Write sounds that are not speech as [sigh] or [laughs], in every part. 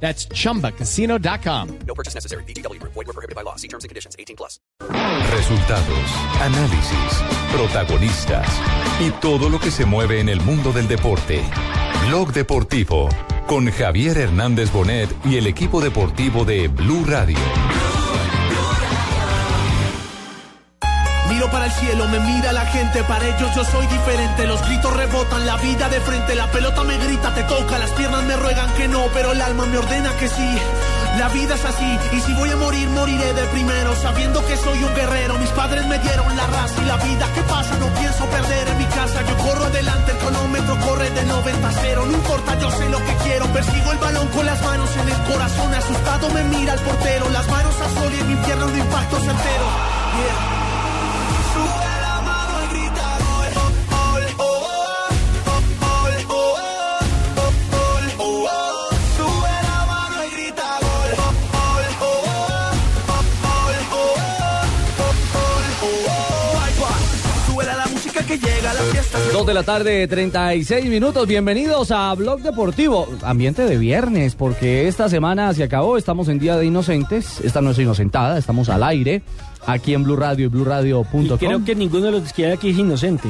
That's chumbacasino.com. No purchase necessary. BGW. Void were prohibited by law. See terms and conditions. 18 plus. Resultados, análisis, protagonistas y todo lo que se mueve en el mundo del deporte. Blog Deportivo con Javier Hernández Bonet y el equipo deportivo de Blue Radio. Miro para el cielo, me mira la gente, para ellos yo soy diferente. Los gritos rebotan, la vida de frente, la pelota me grita, te toca, las piernas me ruegan que no, pero el alma me ordena que sí. La vida es así, y si voy a morir, moriré de primero, sabiendo que soy un guerrero. Mis padres me dieron la raza y la vida que pasa, no pienso perder en mi casa. Yo corro adelante, el cronómetro corre de 90 a 0. No importa, yo sé lo que quiero, persigo el balón con las manos en el corazón. Asustado me mira el portero, las manos a sol y en mi pierna un impacto certero. Yeah. Que llega la fiesta. Dos de la tarde, 36 minutos. Bienvenidos a Blog Deportivo. Ambiente de viernes, porque esta semana se acabó. Estamos en Día de Inocentes. Esta no es inocentada, estamos al aire. Aquí en Blue Radio y BlueRadio.com. Creo que ninguno de los que hay aquí es inocente.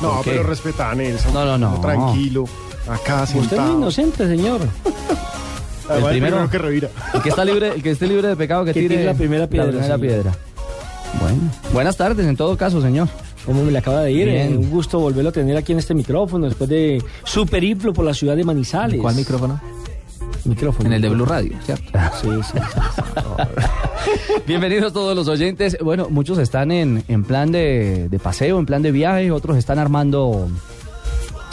No, pero respeta a Nelson. No, no, no. Tranquilo. Acá Usted es sentado. muy inocente, señor. [laughs] El primero- que revira. El que está libre, el que esté libre de pecado que, Que tire tire la primera piedra, la primera sí. piedra. Bueno, buenas tardes en todo caso, señor. Como me le acaba de ir, Bien. un gusto volverlo a tener aquí en este micrófono después de su periplo por la ciudad de Manizales. ¿Cuál micrófono? micrófono? En el de Blue Radio, ¿cierto? [laughs] Sí, sí, sí. [laughs] Bienvenidos todos los oyentes. Bueno, muchos están en, en plan de, de paseo, en plan de viaje, otros están armando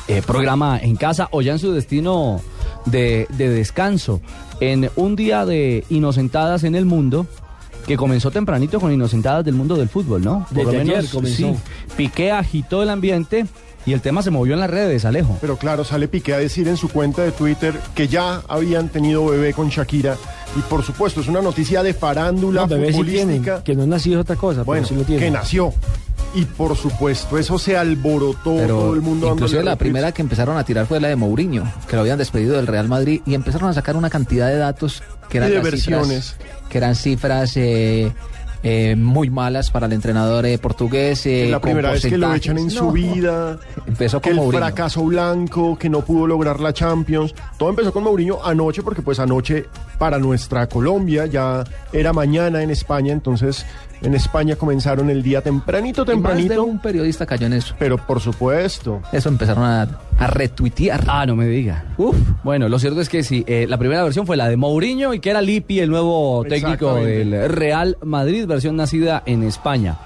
eh, programa en casa o ya en su destino de, de descanso. En un día de inocentadas en el mundo, que comenzó tempranito con inocentadas del mundo del fútbol, ¿no? Desde ayer comenzó. sí. Piqué agitó el ambiente y el tema se movió en las redes, Alejo. Pero claro, sale Piqué a decir en su cuenta de Twitter que ya habían tenido bebé con Shakira. Y por supuesto, es una noticia de farándula No, sí tienen, que no nació es otra cosa, bueno, pero sí lo tienen. que nació. Y por supuesto, eso se alborotó Pero todo el mundo. inclusive la primera que empezaron a tirar fue la de Mourinho, que lo habían despedido del Real Madrid y empezaron a sacar una cantidad de datos que eran de versiones. cifras, que eran cifras eh, eh, muy malas para el entrenador eh, portugués. eh, la primera vez que lo echan en su vida. Empezó que con el Mourinho. fracaso blanco, que no pudo lograr la Champions. Todo empezó con Mourinho anoche, porque pues anoche para nuestra Colombia ya era mañana en España, entonces en España comenzaron el día tempranito, Y más de tempranito. un periodista cayó en eso. Pero por supuesto. Eso empezaron a, a retuitear. Ah, no me diga. Uf. Bueno, lo cierto es que sí, eh, la primera versión fue la de Mourinho y que era Lippi, el nuevo técnico del Real Madrid, versión nacida en España.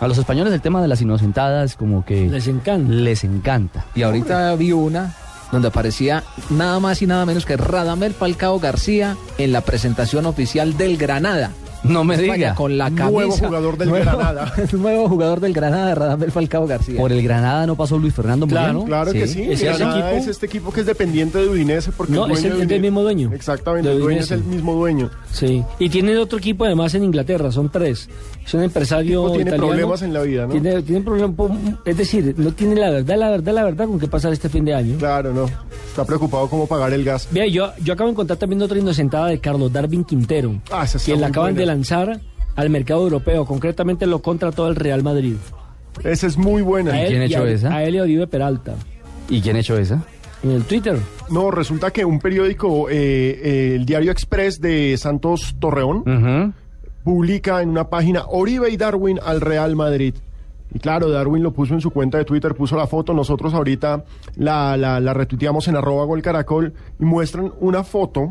A los españoles el tema de las inocentadas como que Les encanta. les encanta. Y ahorita vi una donde aparecía nada más y nada menos que Radamel Falcao García en la presentación oficial del Granada. No me España, diga. Con la camisa. Nuevo jugador del Nuevo- Granada. [laughs] nuevo jugador del Granada, Radamel Falcao García. Por el Granada no pasó Luis Fernando Claro, Moreno. Claro que sí. Es Granada equipo- es este equipo que es dependiente de Udinese porque No, el es el- de mismo dueño. Exactamente, el dueño es el mismo dueño. Sí. Y tienen otro equipo además en Inglaterra, son tres. Es un empresario tiene italiano. problemas en la vida, ¿no? Tiene, tiene problemas, es decir, no tiene la verdad, la verdad, la verdad con qué pasar este fin de año. Claro, no. Está preocupado cómo pagar el gas. Vea, yo, yo acabo de encontrar también otra inocentada de Carlos Darwin Quintero, Ah, esa está quien la acaban buena. de lanzar al mercado europeo, concretamente lo contrató el Real Madrid. Esa es muy buena. A él, quién y echó a, esa? a él y Oribe Peralta. ¿Y quién ha hecho esa? En el Twitter. No, resulta que un periódico, eh, eh, el Diario Express de Santos Torreón, publica en una página Oribe y Darwin al Real Madrid. Y claro, Darwin lo puso en su cuenta de Twitter, puso la foto. Nosotros ahorita la, la, la retuiteamos en arroba gol caracol y muestran una foto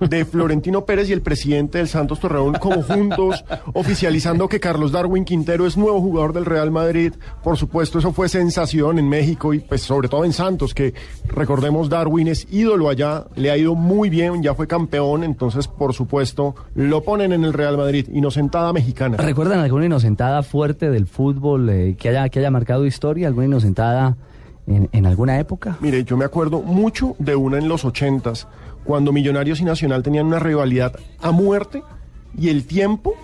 de [laughs] Florentino Pérez y el presidente del Santos Torreón como juntos, oficializando que Carlos Darwin Quintero es nuevo jugador del Real Madrid. Por supuesto, eso fue sensación en México y pues sobre todo en Santos, que recordemos Darwin es ídolo allá, le ha ido muy bien, ya fue campeón, entonces por supuesto lo ponen en el Real Madrid, inocentada mexicana. ¿Recuerdan alguna inocentada fuerte del fútbol eh, que, haya, que haya marcado historia? ¿Alguna inocentada en, en alguna época? Mire, yo me acuerdo mucho de una en los ochentas, cuando Millonarios y Nacional tenían una rivalidad a muerte y el tiempo,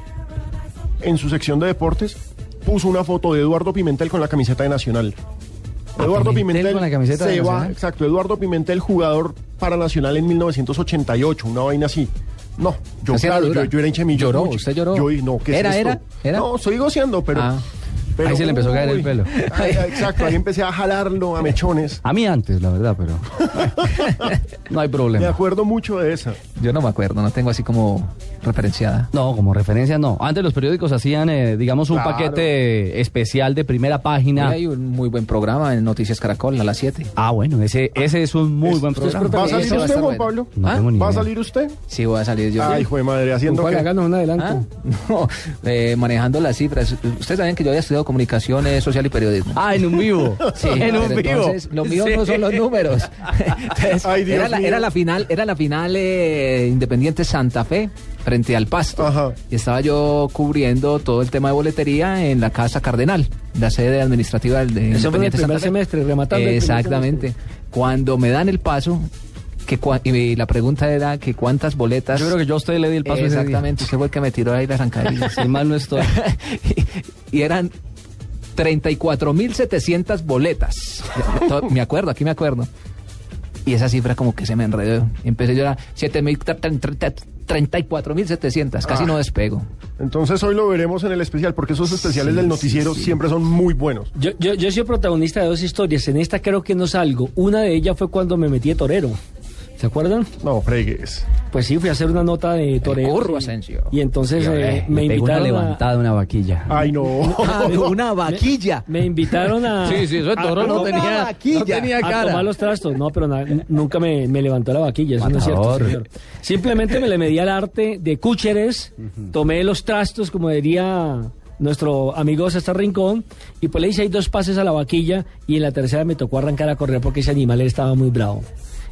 en su sección de deportes, puso una foto de Eduardo Pimentel con la camiseta de Nacional. Eduardo Pimentel Pimentel, con la camiseta de se va, Nacional. exacto, Eduardo Pimentel, jugador para Nacional en 1988, una vaina así. No, yo, claro, yo, yo era hincha de ¿Lloró? mucho. ¿Usted lloró? Yo, no, ¿qué es ¿Era, esto? era? ¿Era? No, soy goceando, pero, Ah. Pero- Ahí se le empezó a caer el pelo. [laughs] ay, exacto, ahí empecé a jalarlo a mechones. A mí antes, la verdad, pero [laughs] no hay Me problema. acuerdo mucho de esa. Yo no me acuerdo, no tengo así como referenciada. No, como referencia no. Antes los periódicos hacían, eh, digamos, un Claro. paquete especial de primera página. Hay un muy buen programa en Noticias Caracol a las 7. Ah, bueno, ese, ese es un muy buen ¿Usted es programa. ¿Va a salir usted, estar Juan bueno. Pablo? No ¿Ah? tengo ni ¿Va a salir usted? Sí, voy a salir yo. Ay, hijo de madre, haciendo ¿Cuál qué? háganos un adelanto? ¿Ah? [laughs] No, eh, manejando las cifras. Ustedes saben que yo había estudiado comunicaciones social y periodismo. Ah, en un vivo. [laughs] Sí, en un vivo. Entonces, lo mío Sí. no son los números. [laughs] Entonces, Ay, Dios era, la, mío. era la final, era la final eh, Independiente Santa Fe frente al Pasto. Ajá. Y estaba yo cubriendo todo el tema de boletería en la Casa Cardenal, la sede administrativa del de Eso Independiente primer Santa Fe. semestre, rematando Exactamente. Cuando me dan el paso, que cua- y la pregunta era que cuántas boletas. Yo creo que yo a usted le di el paso. Exactamente, usted fue el que me tiró ahí la zancadilla. Si [laughs] mal no estoy. [laughs] y eran 34.700 boletas. [laughs] Me acuerdo, aquí me acuerdo. Y esa cifra como que se me enredó. Y empecé yo a 34.700, casi Ah. no despego. Entonces hoy lo veremos en el especial, porque esos especiales del noticiero siempre son muy buenos. Yo, yo, yo soy protagonista de dos historias. En esta creo que no salgo. Una de ellas fue cuando me metí de torero. ¿Se acuerdan? No, fregues. Pues sí, fui a hacer una nota de torero. curro, y- Asensio. Y entonces eh, me una invitaron a, levantada, una vaquilla. Ay, no. [laughs] [laughs] una vaquilla. me invitaron a... Sí, sí, eso de toro a- no a- tenía, no tenía a cara. tomar los trastos. No, pero na- nunca me, me levantó la vaquilla, eso no es cierto. Señor. Simplemente me le medí al arte de cúcheres, tomé los trastos, como diría nuestro amigo César Rincón, y pues le hice ahí dos pases a la vaquilla, y en la tercera me tocó arrancar a correr porque ese animal estaba muy bravo.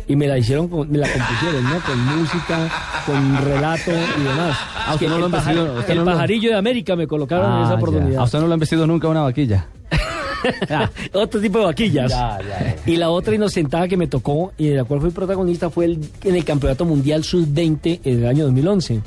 Y me la hicieron, con- me la compusieron, ¿no? Con música, con relato y demás. Ah, usted no el lo han vestido, pajar- el no lo- pajarillo de América me colocaron en Ah, esa ya. oportunidad. A usted no lo han vestido nunca una vaquilla. [laughs] Otro tipo de vaquillas. Ya, ya. Y la otra inocentada que me tocó y de la cual fui protagonista fue el, en el Campeonato Mundial Sub-20 en el año 2011.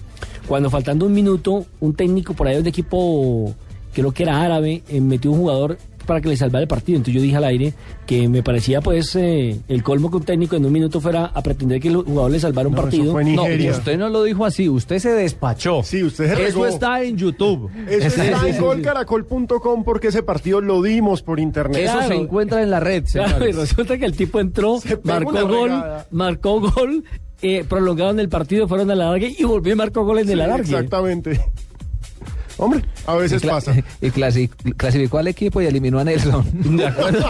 Cuando faltando un minuto, un técnico por ahí de equipo, creo que era árabe, eh, metió un jugador para que le salvara el partido. Entonces yo dije al aire que me parecía pues eh, el colmo que un técnico en un minuto fuera a pretender que el jugador le salvara un No, eso partido. No, Nigeria. usted no lo dijo así, usted se despachó. Sí, usted se Eso regó. está en YouTube. Eso está en golcaracol.com porque ese partido lo dimos por internet. Eso Claro. se encuentra en la red, Claro, y resulta que el tipo entró, marcó gol, marcó gol, eh, prolongaron el partido, fueron a la larga y volvió y marcó gol en el Sí, alargue. Exactamente. Hombre, a veces Y pasa. [laughs] Y clasi- clasificó al equipo y eliminó a Nelson. [laughs] De acuerdo.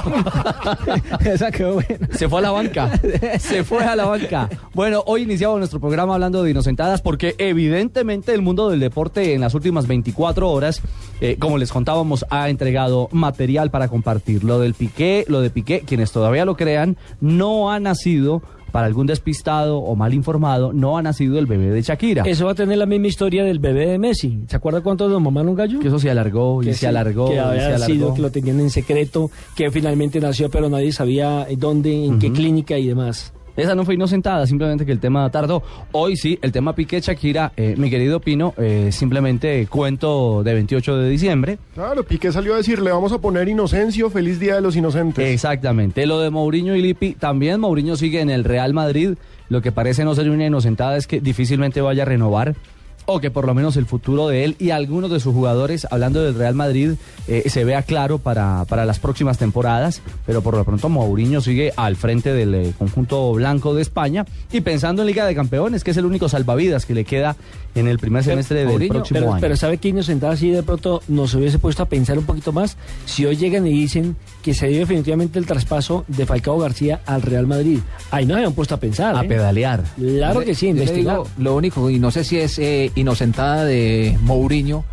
[laughs] Esa quedó buena. Se fue a la banca. Se fue a la banca. Bueno, hoy iniciamos nuestro programa hablando de inocentadas porque evidentemente el mundo del deporte en las últimas 24 horas, eh, como les contábamos, ha entregado material para compartir. Lo del Piqué, lo de Piqué, quienes todavía lo crean, no ha nacido para algún despistado o mal informado, no ha nacido el bebé de Shakira. Eso va a tener la misma historia del bebé de Messi. ¿Se acuerda cuánto nos mamaron un gallo? Que eso se alargó y Que se sí, alargó que y se había alargó. sido, que lo tenían en secreto, que finalmente nació, pero nadie sabía dónde, en qué clínica y demás. Esa no fue inocentada, simplemente que el tema tardó. Hoy sí, el tema Piqué Shakira, eh, mi querido Pino, eh, simplemente cuento de 28 de diciembre. Claro, Piqué salió a decir, le vamos a poner Inocencio, feliz día de los inocentes. Exactamente. Lo de Mourinho y Lippi, también Mourinho sigue en el Real Madrid. Lo que parece no ser una inocentada es que difícilmente vaya a renovar. O que por lo menos el futuro de él y algunos de sus jugadores, hablando del Real Madrid, eh, se vea claro para, para las próximas temporadas, pero por lo pronto Mourinho sigue al frente del eh, conjunto blanco de España y pensando en Liga de Campeones, que es el único salvavidas que le queda en el primer semestre del Mourinho, próximo pero, año. pero ¿sabe que sentado así de pronto nos hubiese puesto a pensar un poquito más? Si hoy llegan y dicen que se dio definitivamente el traspaso de Falcao García al Real Madrid. Ahí nos habían puesto a pensar. a ¿eh? pedalear. Claro que sí, investigar. digo lo único, y no sé si es eh, inocentada de Mourinho,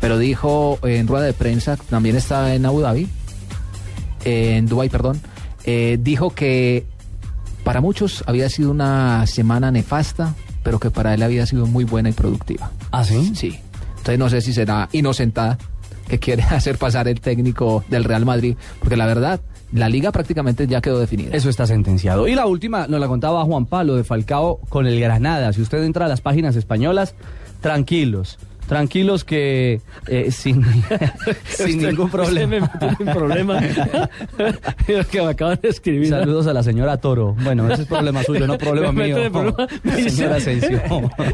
pero dijo en rueda de prensa, también está en Abu Dhabi, en Dubái, perdón, eh, dijo que para muchos había sido una semana nefasta, pero que para él había sido muy buena y productiva. ¿Ah, sí? Sí. Entonces no sé si será inocentada que quiere [laughs] hacer pasar el técnico del Real Madrid, porque la verdad, la liga prácticamente ya quedó definida. Eso está sentenciado. Y la última nos la contaba Juan Pablo de Falcao con el Granada. Si usted entra a las páginas españolas, tranquilos. Tranquilos que eh, sin, [laughs] sin ningún problema. me problema. [laughs] Que me acaban de escribir. Saludos a la señora Toro. Bueno, ese es problema suyo, no problema [laughs] Me mío. problema. Señora Asensio.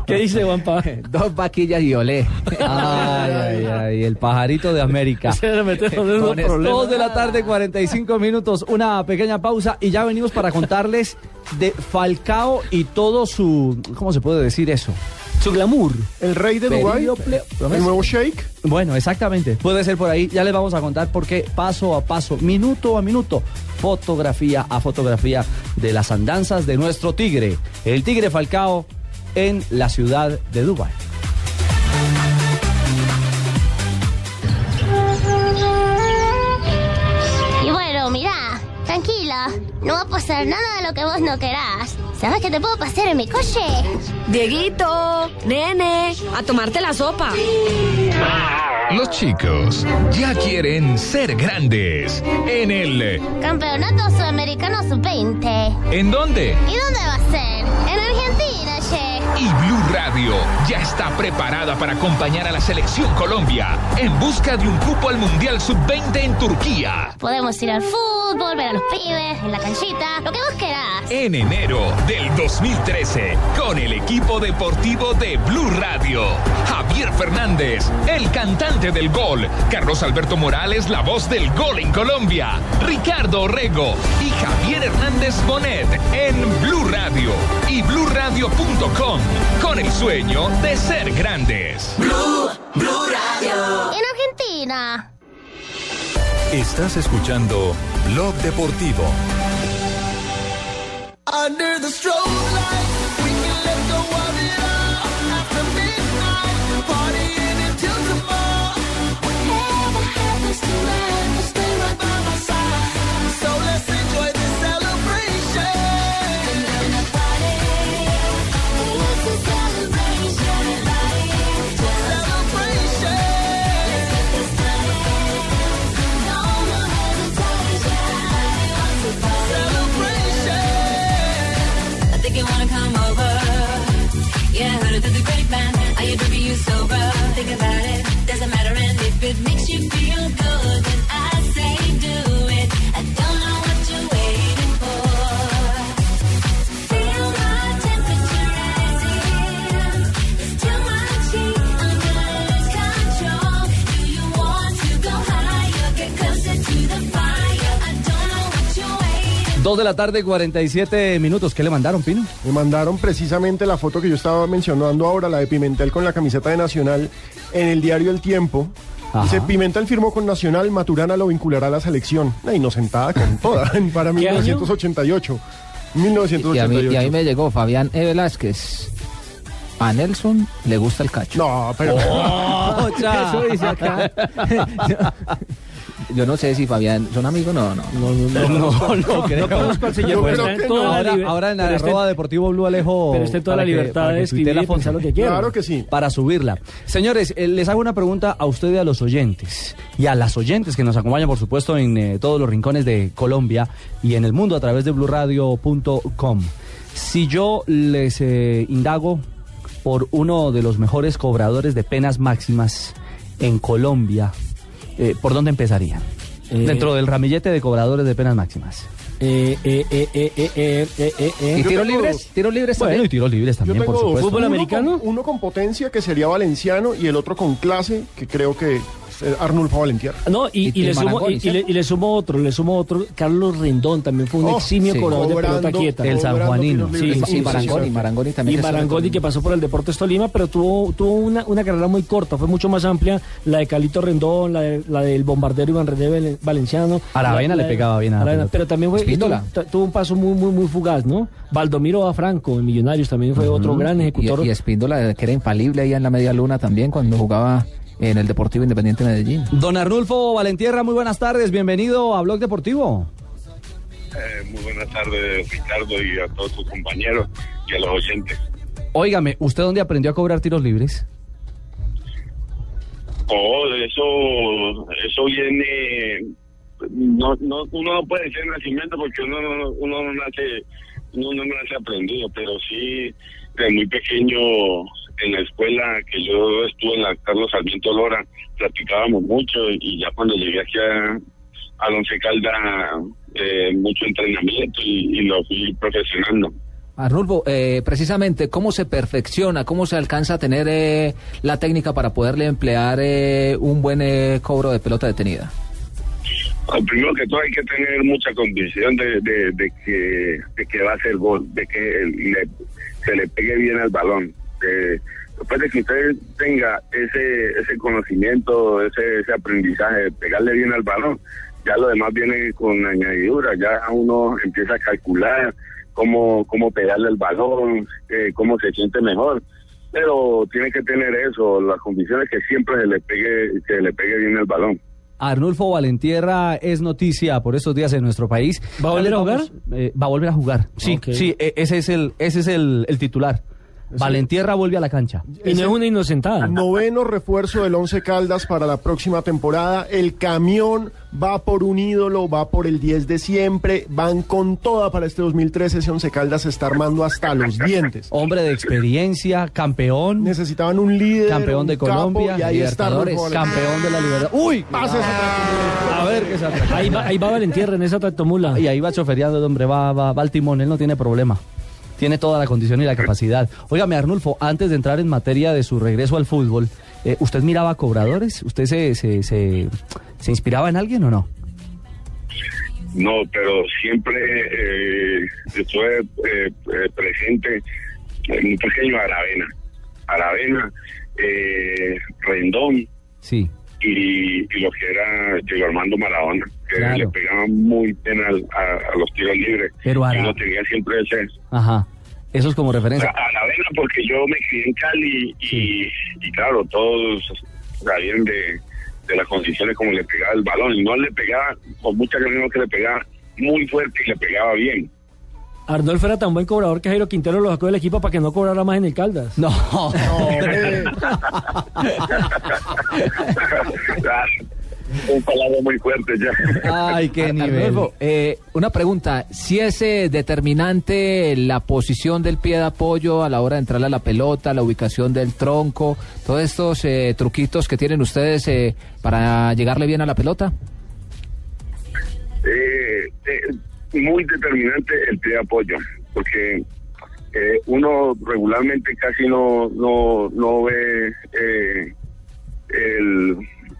¿Qué dice Juanpa? Dos vaquillas y olé. Ay, ay, ay, el pajarito de América. Dos de la tarde, 45 minutos, una pequeña pausa y ya venimos para contarles de Falcao y todo su, ¿cómo se puede decir eso? Su glamour. El rey de Dubái, el nuevo sheik. Bueno, exactamente, puede ser por ahí, ya les vamos a contar porque paso a paso, minuto a minuto, fotografía a fotografía de las andanzas de nuestro tigre, el tigre Falcao en la ciudad de Dubái. Y bueno, mirá, tranquila, no va a pasar nada de lo que vos no querás. ¿Sabes qué te puedo pasar en mi coche? Dieguito, nene, a tomarte la sopa. Los chicos ya quieren ser grandes. En el... Campeonato Sudamericano Sub-20. ¿En dónde? ¿Y dónde va a ser? En Argentina. Y Blue Radio ya está preparada para acompañar a la selección Colombia en busca de un cupo al Mundial Sub-20 en Turquía. Podemos ir al fútbol, ver a los pibes, en la canchita, lo que vos querás. En enero del 2013, con el equipo deportivo de Blue Radio. Javier Fernández, el cantante del gol. Carlos Alberto Morales, la voz del gol en Colombia. Ricardo Orrego y Javier Hernández Bonet en Blue Radio y bluradio.com con el sueño de ser grandes. En Argentina. Estás escuchando Blog Deportivo. Under the strobe light, Dos de la tarde, 47 minutos. ¿Qué le mandaron, Pino? Me mandaron precisamente la foto que yo estaba mencionando ahora, la de Pimentel con la camiseta de Nacional en el diario El Tiempo. Ajá. Dice, Pimentel firmó con Nacional, Maturana lo vinculará a la selección. Una inocentada con [laughs] toda, para ¿Qué año? 1988. Y a, mí, 1988. y a mí me llegó Fabián E. Velázquez. A Nelson le gusta el cacho. No, pero... [laughs] [laughs] Eso dice acá. Yo no sé si Fabián son amigos, no, no. No, no, no. No, no creo. No conozco al señor, Ahora, en la arroba deportivo Blue Alejo. Pero está en toda la libertad de escribir la foto. lo que quiera. Claro que sí. Para subirla. Señores, eh, les hago una pregunta a usted y a los oyentes. Y a las oyentes que nos acompañan, por supuesto, en eh, todos los rincones de Colombia y en el mundo a través de blurradio.com. Si yo les eh, indago por uno de los mejores cobradores de penas máximas en Colombia, eh, ¿por dónde empezaría? Eh, Dentro del ramillete de cobradores de penas máximas. Eh, ¿Y tiros libres? ¿Tiros libres también? Bueno, y tiros libres también, por supuesto. ¿Fútbol americano? Uno con potencia, que sería valenciano, y el otro con clase, que creo que Arnulfo Valentier. No, y, Y- le sumo, y, y le, y le sumo otro, le sumo otro. Carlos Rendón también fue un Oh, eximio sí. cobrador de pelota quieta. El tiros libres. Sí, Y sí, Marangoni, sí. Marangoni también. Y Marangoni que pasó por el Deportes Tolima, pero tuvo, tuvo una, una carrera muy corta, fue mucho más amplia la de Calito Rendón, la, de- la del bombardero Iván René Valen- Valenciano. Aravena la- le pegaba bien a la Aravena, pero también fue, tuvo, tuvo un paso muy, muy, muy fugaz, ¿no? Baldomiro A. Franco, en Millonarios, también fue otro gran ejecutor. Y, y Espíndola, que era infalible ahí en la media luna también cuando jugaba en el Deportivo Independiente de Medellín. Don Arnulfo Valentierra, muy buenas tardes, bienvenido a Blog Deportivo. Eh, muy buenas tardes, Ricardo, y a todos tus compañeros y a los oyentes. Óigame, ¿usted dónde aprendió a cobrar tiros libres? Oh, eso, eso viene, no, no, uno no puede ser nacimiento porque uno no, uno no nace, uno no nace aprendido, pero sí, desde muy pequeño en la escuela que yo estuve en la Carlos Sarmiento Lora, practicábamos mucho y ya cuando llegué aquí a, Once Calda, eh, mucho entrenamiento y, y lo fui profesionando. Arnulfo, eh, precisamente, ¿cómo se perfecciona, cómo se alcanza a tener eh, la técnica para poderle emplear eh, un buen eh, cobro de pelota detenida? Bueno, primero que todo hay que tener mucha convicción de, de, de que, de que va a ser gol, de que le- se le pegue bien al balón. Eh, después de que usted tenga ese ese conocimiento, ese, ese aprendizaje de pegarle bien al balón, ya lo demás viene con añadidura, ya uno empieza a calcular cómo, cómo pegarle al balón, eh, cómo se siente mejor. Pero tiene que tener eso, las condiciones que siempre se le pegue, se le pegue bien el balón. Arnulfo Valentierra es noticia por estos días en nuestro país. ¿Va a volver a jugar? Eh, va a volver a jugar. Sí, sí, e- ese es el, ese es el, el titular. Valentierra vuelve a la cancha. Y no es una inocentada. Noveno refuerzo del Once Caldas para la próxima temporada. El camión va por un ídolo, va por el 10 de siempre. Van con toda para este 2013. Ese Once Caldas se está armando hasta los dientes. Hombre de experiencia, campeón, Necesitaban un líder. campeón de un capo, Colombia, y ahí está campeón de la libertad. ¡Uy! Pase esa A ver qué se. Ahí va, ahí va Valentierra en esa tractomula. Y ahí va chofereando el hombre, va, va, va al timón, él no tiene problema. Tiene toda la condición y la capacidad. Óigame, Arnulfo, antes de entrar en materia de su regreso al fútbol, eh, ¿usted miraba cobradores? ¿Usted se, se, se, se inspiraba en alguien o no? No, pero siempre eh, estuve eh, eh, presente en un pequeño Aravena. Aravena, eh, Rendón Sí. y, y lo que era Diego Armando Maradona, que Claro. le pegaban muy bien a, a los tiros libres. Pero y Ara- uno tenía siempre ese. Ajá. Eso es como referencia. sea, Aravena, porque yo me crié en Cali y, y claro, todos sabían de, de las condiciones como le pegaba el balón. Y no le pegaba, con mucha cariño que le pegaba muy fuerte y le pegaba bien. Arnolfo era tan buen cobrador que Jairo Quintero lo sacó del equipo para que no cobrara más en el Caldas. No. [laughs] [laughs] hombre. Un palabra muy fuerte ya. Ay, qué nivel. Arnulfo, eh, una pregunta, si es eh, determinante la posición del pie de apoyo a la hora de entrarle a la pelota, la ubicación del tronco, todos estos eh, truquitos que tienen ustedes eh, para llegarle bien a la pelota? Eh, eh, muy determinante el pie de apoyo, porque eh, uno regularmente casi no no, no ve eh, el,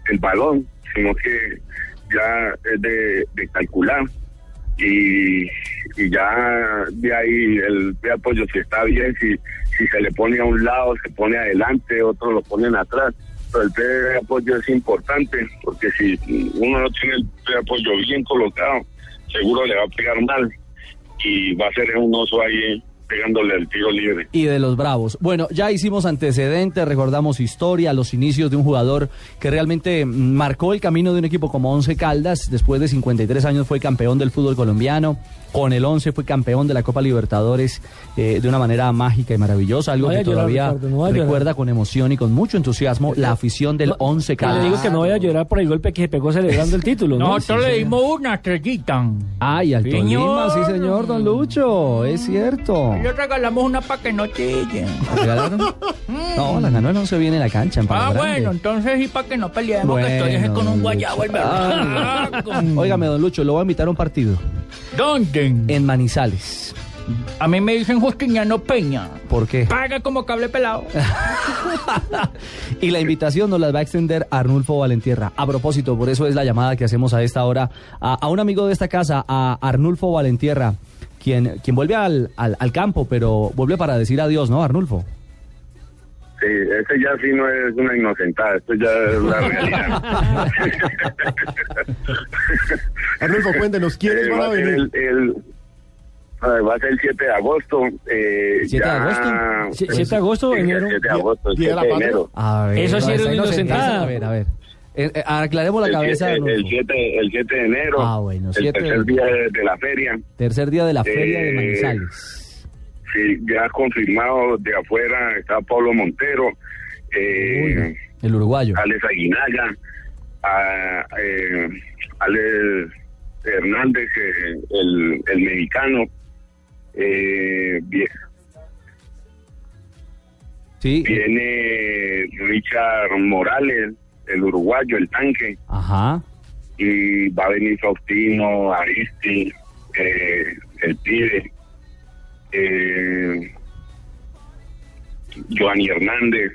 el balón, sino que ya es de, calcular y, y ya de ahí el de apoyo si está bien, si, si se le pone a un lado, se pone adelante, otros lo ponen atrás. Pero el pie de apoyo es importante porque si uno no tiene el pie de apoyo bien colocado, seguro le va a pegar mal y va a ser un oso ahí pegándole el tiro libre. y de los Bravos. Bueno, ya hicimos antecedentes, recordamos historia, los inicios de un jugador que realmente mm, marcó el camino de un equipo como Once Caldas. Después de 53 años fue campeón del fútbol colombiano. Con el Once fue campeón de la Copa Libertadores eh, de una manera mágica y maravillosa, algo No que llorar, todavía no recuerda con emoción y con mucho entusiasmo la afición del Once Que le Caldas. digo que no vaya a llorar por el golpe que se pegó celebrando el [laughs] título. ¿no? Nosotros le dimos una estrellita. Ay, al Señor. Tolima, sí señor, don Lucho, es cierto. No. Le regalamos una para que no chillen. ¿La regalaron? No, la ganó el 11 bien en la cancha. En Palo Ah, Grande. bueno, entonces y para que no peleemos, que estoy con un guayabo el berraco. Óigame, don Lucho, lo voy a invitar a un partido. ¿Dónde? En Manizales. A mí me dicen Justiniano Peña. ¿Por qué? Paga como cable pelado. [laughs] Y la invitación nos la va a extender Arnulfo Valentierra. A propósito, por eso es la llamada que hacemos a esta hora a, a un amigo de esta casa, a Arnulfo Valentierra, quien, quien vuelve al, al, al campo, pero vuelve para decir adiós, ¿no, Arnulfo? Sí, ese ya sí no es una inocentada, esto ya es la [laughs] realidad. Arnulfo, cuéntenos, ¿quiénes Eh, van va a venir? el, va a ser el 7 de agosto. Eh, 7 de ya- agosto. Sie- 7 de agosto, el enero. 7 de agosto, el Día de 7 la de enero. A ver, Eso sí era una inocentada. A ver, a ver. Eh, eh, aclaremos la El cabeza, siete- el, Arnulfo. 7, el 7 de enero, Ah, bueno, el 7 de- tercer día de, de la feria. Tercer día de la Feria de Eh, Manizales. Sí, ya confirmado de afuera está Pablo Montero, eh, El uruguayo. Alex Aguinaga, a, eh, Alex Hernández, eh, el, el mexicano. Eh, vie- Sí. viene Richard Morales, el uruguayo, el tanque, Ajá. y va a venir Faustino, Aristi, eh, el pibe, eh, Giovanni Hernández.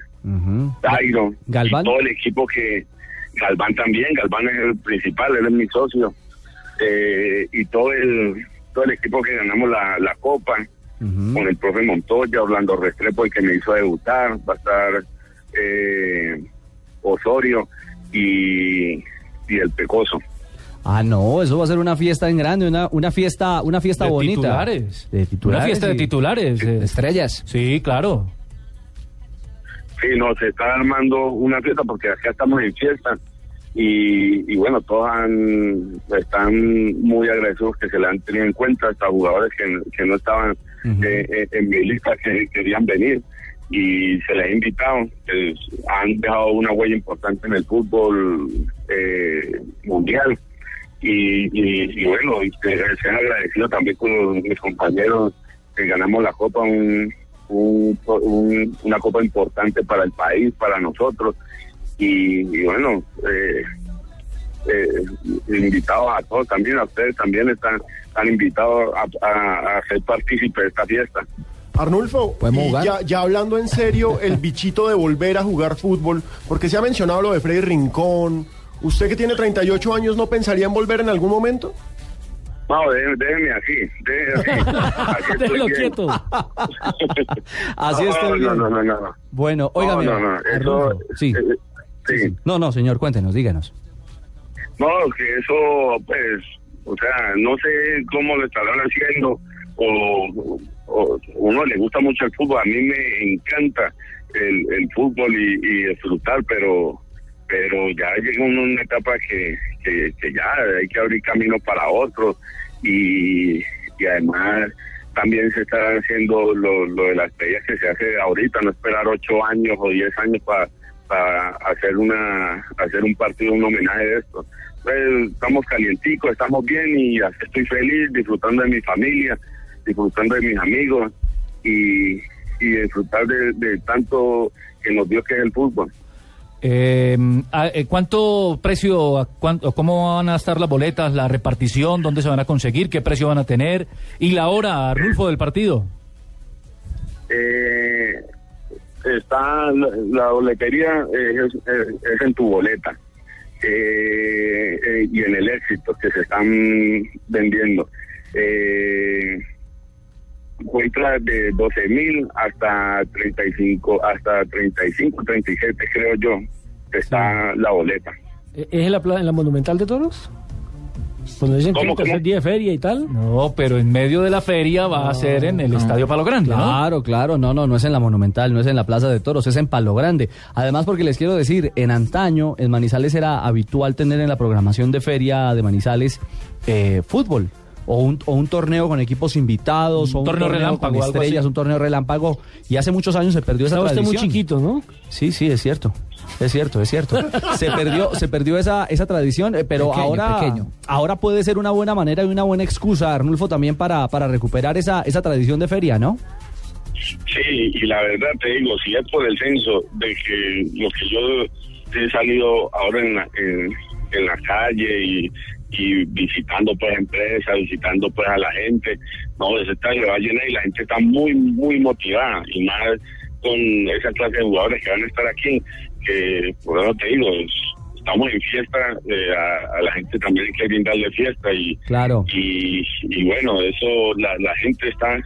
Dairo, Galván. y todo el equipo que Galván también, Galván es el principal, él es mi socio, eh, y todo el todo el equipo que ganamos la, la copa, con el profe Montoya, Orlando Restrepo, el que me hizo debutar, va a estar eh, Osorio y, y el Pecoso. Ah, no, eso va a ser una fiesta en grande, una, una fiesta, una fiesta De bonita. titulares. De titulares. Una fiesta de titulares. eh. Estrellas. Sí, claro. Sí, no, se está armando una fiesta porque acá estamos en fiesta y, y bueno, todos han, están muy agradecidos que se le han tenido en cuenta hasta jugadores que, que no estaban eh, eh, en mi lista que querían venir. Y se les ha invitado, han dejado una huella importante en el fútbol eh, mundial. Y, y, y bueno, y que se han agradecido también con mis compañeros que ganamos la copa, un, un- un- una copa importante para el país, para nosotros y, y bueno, eh, eh, invitados a todos también, a ustedes también están, están invitados a, a- a ser partícipes de esta fiesta. Arnulfo, ¿Podemos y jugar? ya, ya hablando en serio, el bichito de volver a jugar fútbol, porque se ha mencionado lo de Freddy Rincón. ¿Usted que tiene 38 años no pensaría en volver en algún momento? No, déjenme así, déjenme así. [laughs] Déjelo quieto. [laughs] Así no, está no, bien. no, no, no, no. Bueno, óigame. No, no, no, eso, Arnulfo, sí. eh, sí. No, no, señor, cuéntenos, díganos. No, que eso, pues, o sea, no sé cómo lo estarán haciendo, o, o uno le gusta mucho el fútbol, a mí me encanta el, el fútbol y, y disfrutar, pero pero ya llega una etapa que, que, que ya hay que abrir camino para otros y, y además también se está haciendo lo, lo de las peleas que se hace ahorita, no esperar ocho años o diez años para para hacer una hacer un partido, un homenaje de esto. Pues, estamos calienticos, estamos bien y así estoy feliz, disfrutando de mi familia, disfrutando de mis amigos y, y disfrutar de, de tanto que nos dio que es el fútbol. Eh, ah, eh, ¿Cuánto precio, cuánto, cómo van a estar las boletas, la repartición, dónde se van a conseguir, qué precio van a tener y la hora, Rulfo, del partido? Eh, está la, la boletería es, es- es en tu boleta eh, eh, y en el éxito que se están vendiendo. Eh, encuentras de 12 mil hasta 35, hasta 35, 37 creo yo, está la boleta. Eh, ¿Es en la, en la Monumental de Toros? Cuando dicen que ¿Cómo, el tercer cómo? día de feria y tal. No, pero en medio de la feria va a ser en el Estadio Palo Grande, ¿no? Claro, claro, no, no, no es en la Monumental, no es en la Plaza de Toros, es en Palo Grande. Además, porque les quiero decir, en antaño, en Manizales era habitual tener en la programación de feria de Manizales eh, fútbol. o un, o un torneo con equipos invitados, Un o un torneo torneo, relámpago, con estrellas, un torneo relámpago. Y hace muchos años se perdió esa Estaba usted tradición. muy chiquito, ¿no? Sí, sí, es cierto. Es cierto, es cierto. Se perdió, se perdió esa, esa tradición, eh, pero Pequeño, ahora, pequeño. ahora puede ser una buena manera y una buena excusa, Arnulfo, también para, para recuperar esa, esa tradición de feria, ¿no? Sí, y la verdad te digo, si es por el censo de que lo que yo he salido ahora en la, en, en la calle y, y visitando pues empresas, visitando pues a la gente, no, ese estadio va a llenar y la gente está muy, muy motivada y más con esa clase de jugadores que van a estar aquí, que por eso te digo, es- estamos en fiesta, eh, a, a la gente también hay que brindarle fiesta y, Claro. y, y bueno, eso la, la gente está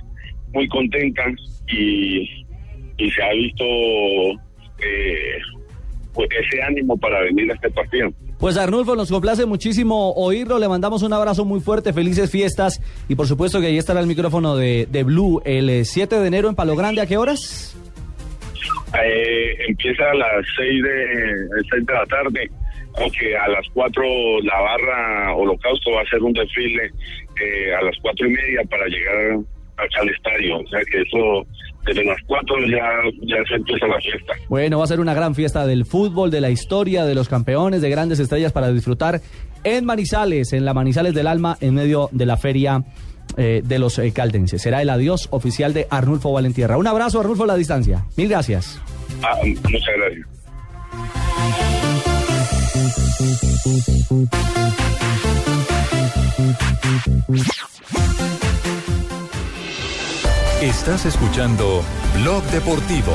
muy contenta y, y se ha visto eh, pues ese ánimo para venir a este partido. Pues Arnulfo, nos complace muchísimo oírlo, le mandamos un abrazo muy fuerte, felices fiestas y por supuesto que ahí estará el micrófono de, de Blue el eh, 7 de enero en Palo Grande, ¿a qué horas? Eh, empieza a las 6 de, 6 de la tarde, aunque a las 4 la barra Holocausto va a hacer un desfile eh, a las 4 y media para llegar acá al estadio. O sea que eso, desde las 4 ya, ya se empieza la fiesta. Bueno, va a ser una gran fiesta del fútbol, de la historia, de los campeones, de grandes estrellas para disfrutar en Manizales, en la Manizales del Alma, en medio de la feria eh, de los eh, caldenses. Será el adiós oficial de Arnulfo Valentierra. Un abrazo, Arnulfo, a la distancia. Mil gracias. Ah, muchas gracias. Estás escuchando Blog Deportivo.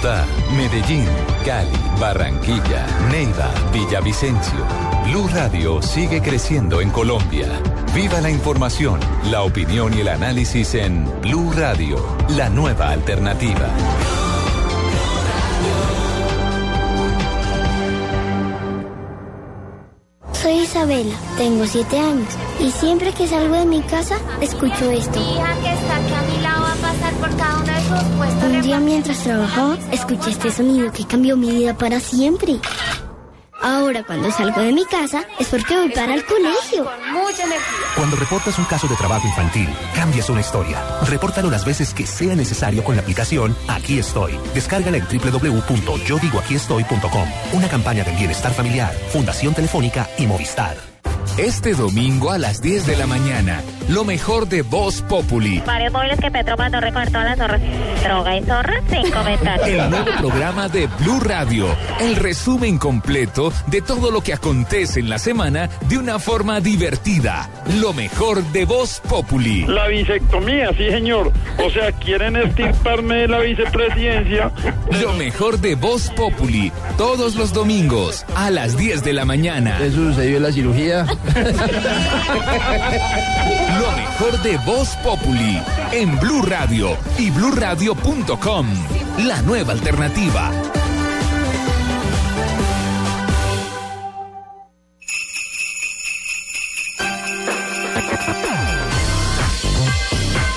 Bogotá, Medellín, Cali, Barranquilla, Neiva, Villavicencio. Blue Radio sigue creciendo en Colombia. Viva la información, la opinión y el análisis en Blue Radio, la nueva alternativa. Soy Isabela, tengo siete años y siempre que salgo de mi casa escucho esto. hija que está aquí a mi lado pasar por cada uno de sus puestos. Un día mientras trabajaba escuché este sonido que cambió mi vida para siempre. Ahora cuando salgo de mi casa es porque voy para el colegio. Con mucha energía. Cuando reportas un caso de trabajo infantil, cambias una historia. Repórtalo las veces que sea necesario con la aplicación Aquí Estoy. Descárgala en www.yodigoaquiestoy.com. Una campaña del bienestar familiar, Fundación Telefónica y Movistar. Este domingo a las 10 de la mañana, lo mejor de Voz Populi. Varios móviles que Petro mandó recoger todas las zorras. Droga y zorra sin comentarios. El nuevo programa de Blue Radio. El resumen completo de todo lo que acontece en la semana de una forma divertida. Lo mejor de Voz Populi. La bisectomía, sí señor. O sea, quieren estirparme de la vicepresidencia. Lo mejor de Voz Populi. Todos los domingos a las 10 de la mañana. ¿Eso sucedió en la cirugía? [laughs] Lo mejor de Voz Populi en Blue Radio y bluradio.com. La nueva alternativa.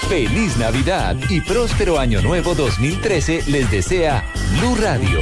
Feliz Navidad y próspero Año Nuevo 2013 les desea Blue Radio.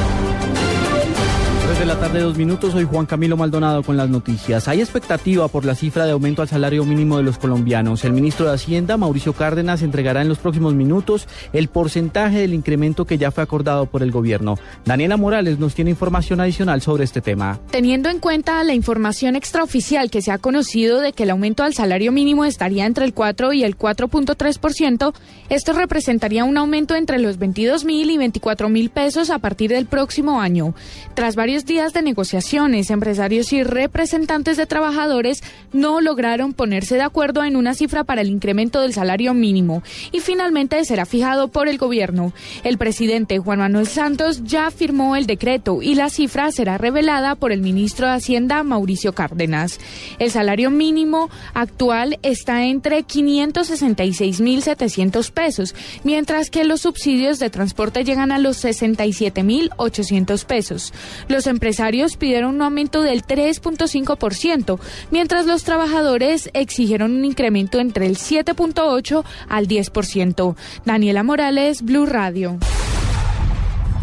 De la tarde, dos minutos. Soy Juan Camilo Maldonado con las noticias. Hay expectativa por la cifra de aumento al salario mínimo de los colombianos. El ministro de Hacienda, Mauricio Cárdenas, entregará en los próximos minutos el porcentaje del incremento que ya fue acordado por el gobierno. Daniela Morales nos tiene información adicional sobre este tema. Teniendo en cuenta la información extraoficial que se ha conocido de que el aumento al salario mínimo estaría entre el 4 y el 4.3%, esto representaría un aumento entre los 22 mil y 24 mil pesos a partir del próximo año. Tras varios días mesas de negociaciones, empresarios y representantes de trabajadores no lograron ponerse de acuerdo en una cifra para el incremento del salario mínimo y finalmente será fijado por el gobierno. El presidente Juan Manuel Santos ya firmó el decreto y la cifra será revelada por el ministro de Hacienda Mauricio Cárdenas. El salario mínimo actual está entre 566.700 pesos, mientras que los subsidios de transporte llegan a los 67.800 pesos. Los empresarios pidieron un aumento del 3.5%, mientras los trabajadores exigieron un incremento entre el 7.8 al 10%. Daniela Morales, Blue Radio.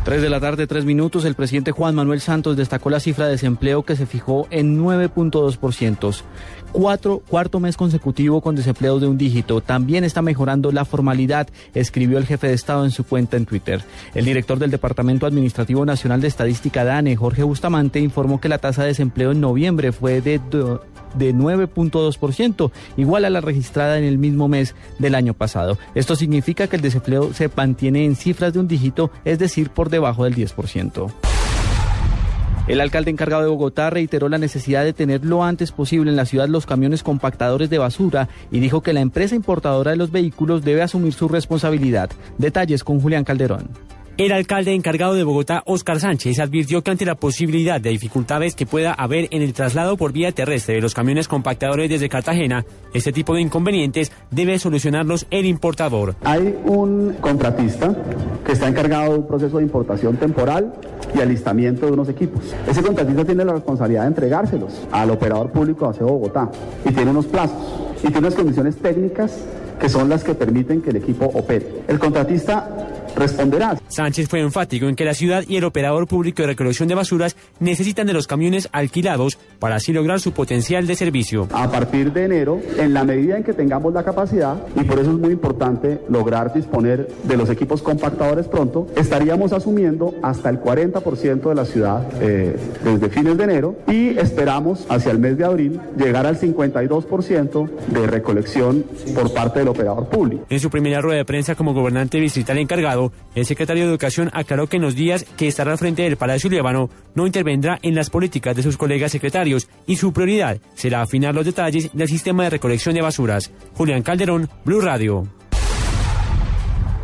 3 de la tarde, 3 minutos. El presidente Juan Manuel Santos destacó la cifra de desempleo que se fijó en 9.2%. Cuatro, cuarto mes consecutivo con desempleo de un dígito. También está mejorando la formalidad, escribió el jefe de Estado en su cuenta en Twitter. El director del Departamento Administrativo Nacional de Estadística DANE, Jorge Bustamante, informó que la tasa de desempleo en noviembre fue de, de 9.2%, igual a la registrada en el mismo mes del año pasado. Esto significa que el desempleo se mantiene en cifras de un dígito, es decir, por debajo del 10%. El alcalde encargado de Bogotá reiteró la necesidad de tener lo antes posible en la ciudad los camiones compactadores de basura y dijo que la empresa importadora de los vehículos debe asumir su responsabilidad. Detalles con Julián Calderón. El alcalde encargado de Bogotá, Óscar Sánchez, advirtió que ante la posibilidad de dificultades que pueda haber en el traslado por vía terrestre de los camiones compactadores desde Cartagena, este tipo de inconvenientes debe solucionarlos el importador. Hay un contratista que está encargado de un proceso de importación temporal y alistamiento de unos equipos. Ese contratista tiene la responsabilidad de entregárselos al operador público de Bogotá y tiene unos plazos y tiene unas condiciones técnicas que son las que permiten que el equipo opere. El contratista responderá. Sánchez fue enfático en que la ciudad y el operador público de recolección de basuras necesitan de los camiones alquilados para así lograr su potencial de servicio. A partir de enero, en la medida en que tengamos la capacidad, y por eso es muy importante lograr disponer de los equipos compactadores pronto, estaríamos asumiendo hasta el 40% de la ciudad eh, desde fines de enero y esperamos hacia el mes de abril llegar al 52% de recolección por parte del operador público. En su primera rueda de prensa como gobernante distrital encargado, el secretario de Educación aclaró que en los días que estará al frente del Palacio Líbano no intervendrá en las políticas de sus colegas secretarios y su prioridad será afinar los detalles del sistema de recolección de basuras. Julián Calderón, Blue Radio.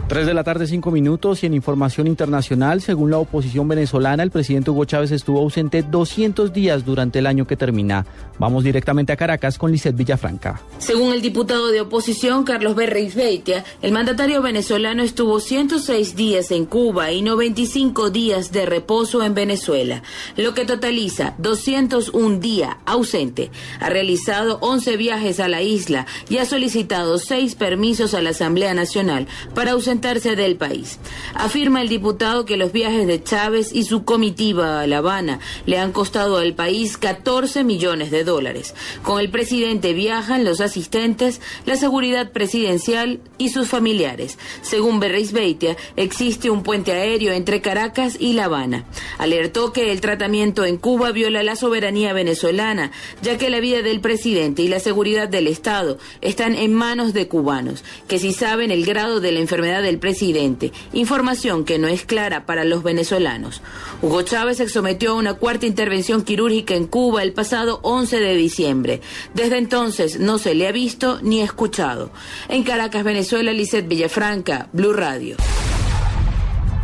3 de la tarde, 5 minutos y en información internacional, según la oposición venezolana, el presidente Hugo Chávez estuvo ausente 200 días durante el año que termina. Vamos directamente a Caracas con Lisset Villafranca. Según el diputado de oposición Carlos Berreisbeitia, el mandatario venezolano estuvo 106 días en Cuba y 95 días de reposo en Venezuela, lo que totaliza 201 días ausente. Ha realizado 11 viajes a la isla y ha solicitado 6 permisos a la Asamblea Nacional para ausentarse del país. Afirma el diputado que los viajes de Chávez y su comitiva a La Habana le han costado al país 14 millones de dólares. Con el presidente viajan los asistentes, la seguridad presidencial y sus familiares. Según Berreisbeitia, existe un puente aéreo entre Caracas y La Habana. Alertó que el tratamiento en Cuba viola la soberanía venezolana, ya que la vida del presidente y la seguridad del Estado están en manos de cubanos, que si saben el grado de la enfermedad del presidente, información que no es clara para los venezolanos. Hugo Chávez se sometió a una cuarta intervención quirúrgica en Cuba el pasado 11 de diciembre. Desde entonces no se le ha visto ni escuchado. En Caracas, Venezuela, Lisette Villafranca, Blue Radio.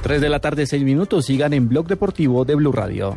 3 de la tarde, 6 minutos. Sigan en Blog Deportivo de Blue Radio.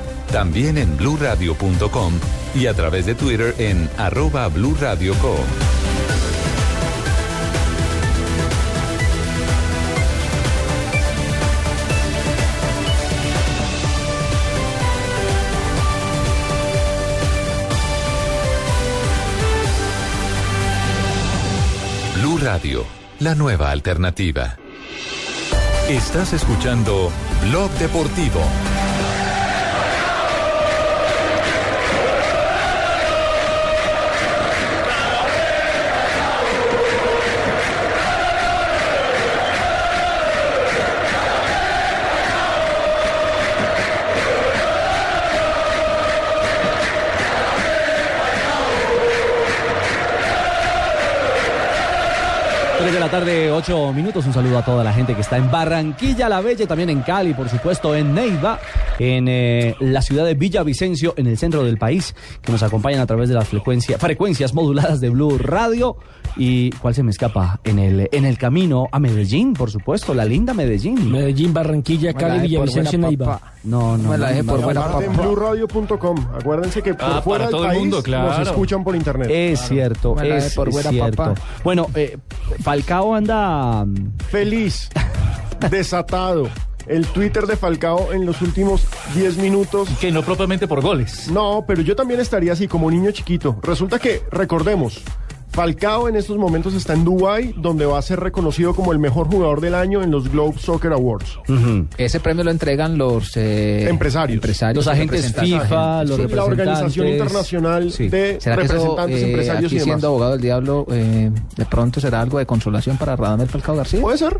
También en bluradio.com y a través de Twitter en arroba blurradioco. Blue Radio, la nueva alternativa. Estás escuchando Blog Deportivo. Tres de la tarde, ocho minutos. Un saludo a toda la gente que está en Barranquilla, La Bella, también en Cali, por supuesto, en Neiva, en eh, la ciudad de Villavicencio, en el centro del país, que nos acompañan a través de las frecuencias, frecuencias moduladas de Blue Radio. ¿Y cuál se me escapa? En el, en el camino a Medellín, por supuesto, la linda Medellín. Medellín, Barranquilla, Cali, Villavicencio, Neiva. No, no, Me la dejé no, por buena en blueradio.com. Acuérdense que por Ah, fuera del todo el país mundo, claro. nos escuchan por internet. Es cierto, Me es, por buena cierto. Bueno, eh, Falcao anda Feliz, [laughs] desatado. El Twitter de Falcao en los últimos 10 minutos. Que no propiamente por goles. No, pero yo también estaría así como niño chiquito. Resulta que, recordemos, Falcao en estos momentos está en Dubai, donde va a ser reconocido como el mejor jugador del año en los Globe Soccer Awards. Ese premio lo entregan los eh, Empresarios. empresarios, Los agentes representantes. FIFA, los Sí, la Organización representantes. Internacional Sí. de ¿Será que eso, Representantes eh, Empresarios aquí y demás. siendo abogado del diablo, eh, de pronto será algo de consolación para Radamel Falcao García? Puede ser.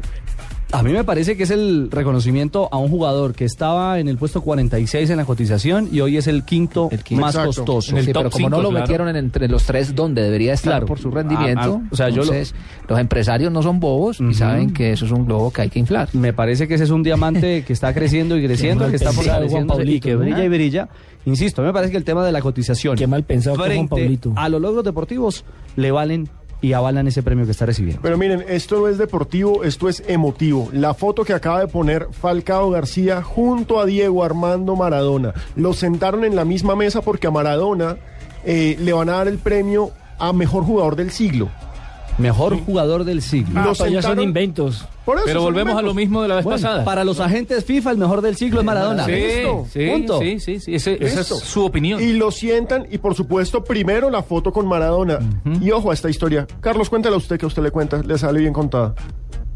A mí me parece que es el reconocimiento a un jugador que estaba en el puesto 46 en la cotización y hoy es el quinto, más Exacto. costoso. Sí, pero como no lo metieron en entre los tres donde debería estar Claro. por su rendimiento, Ah, ah, o sea, yo lo- los empresarios no son bobos y saben que eso es un globo que hay que inflar. Me parece que ese es un diamante [laughs] que está creciendo y creciendo, que está Juan y que brilla y brilla. Insisto, me parece que el tema de la cotización Qué mal pensado fue Juan frente Pablito. a los logros deportivos le valen y avalan ese premio que está recibiendo. Pero miren, esto no es deportivo, esto es emotivo. La foto que acaba de poner Falcao García junto a Diego Armando Maradona. Los sentaron en la misma mesa porque a Maradona eh, le van a dar el premio a mejor jugador del siglo. Mejor jugador del siglo. Ah, pero ya son inventos. Por eso Pero son volvemos a lo mismo de la vez Bueno, pasada. para los agentes FIFA el mejor del siglo es Maradona. Sí, Listo, sí, punto. sí, sí, sí, ese- esa es su opinión. Y lo sientan y por supuesto primero la foto con Maradona. Y ojo a esta historia. Carlos, cuéntala usted que a usted le cuenta, le sale bien contada.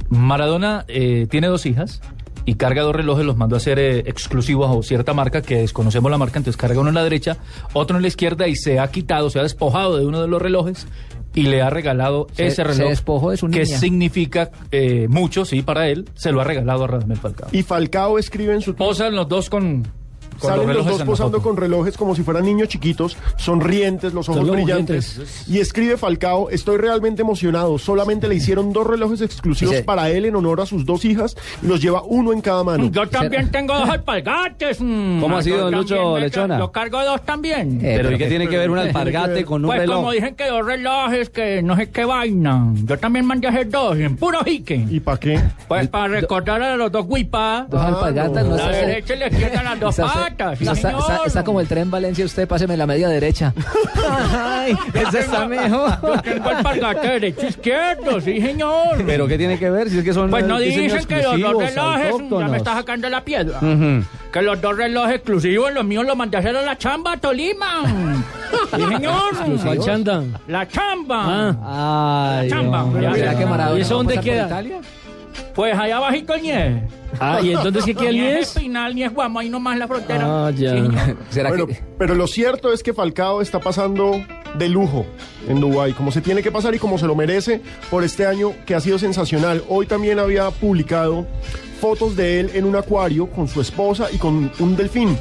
Maradona eh, tiene dos hijas y carga dos relojes, los mandó a hacer eh, exclusivos a cierta marca que desconocemos la marca, entonces carga uno en la derecha, otro en la izquierda y se ha quitado, se ha despojado de uno de los relojes y le ha regalado Se- ese se reloj. despojó de su Que niña. significa eh, mucho, sí, para él, se lo ha regalado a Radamel Falcao. Y Falcao escribe en su Posan los dos con, con Salen los dos la posando con relojes como si fueran niños chiquitos, sonrientes, los ojos brillantes. Y escribe Falcao, estoy realmente emocionado, solamente le hicieron dos relojes exclusivos para él en honor a sus dos hijas y los lleva uno en cada mano. Yo también tengo dos [laughs] alpargates. mm. ¿Cómo ha sido, Lucho Lechona? Yo cargo dos también. Eh, pero ¿y qué pero- tiene que ver un [laughs] alpargate con un pues reloj? como dicen que dos relojes, que no sé qué vaina. Yo también mandé a hacer dos, en puro jique. ¿Y para qué? Pues para recordar a los dos guipas. Dos alpargatas, no La sé. derecha y la izquierda las dos sí, está, está- señor. está como el tren Valencia, usted páseme la media derecha. Ay, [laughs] ese está mejor. Yo tengo derecho izquierdo, sí señor. ¿Pero qué tiene que ver? Si es que son Pues no eh, dicen que los dos relojes, ya me está sacando la piedra. Que los dos relojes exclusivos, los míos los mandé a hacer a la chamba a Tolima. Sí, señor. [laughs] ¿Cuál chanda? La chamba. Ah. Ay, La chamba. hombre. Ya ¿Será verá. que Maradona ¿Y eso dónde queda? Italia? Pues allá abajito el Nies. Ah, ¿y entonces qué queda [laughs] el Ni es Nies? Espinal, ni es Guamo, ahí nomás la frontera. Ah, ya. Sí. [laughs] ¿Será Bueno, que pero lo cierto es que Falcao está pasando de lujo en Dubái, como se tiene que pasar y como se lo merece por este año que ha sido sensacional. Hoy también había publicado fotos de él en un acuario con su esposa y con un delfín.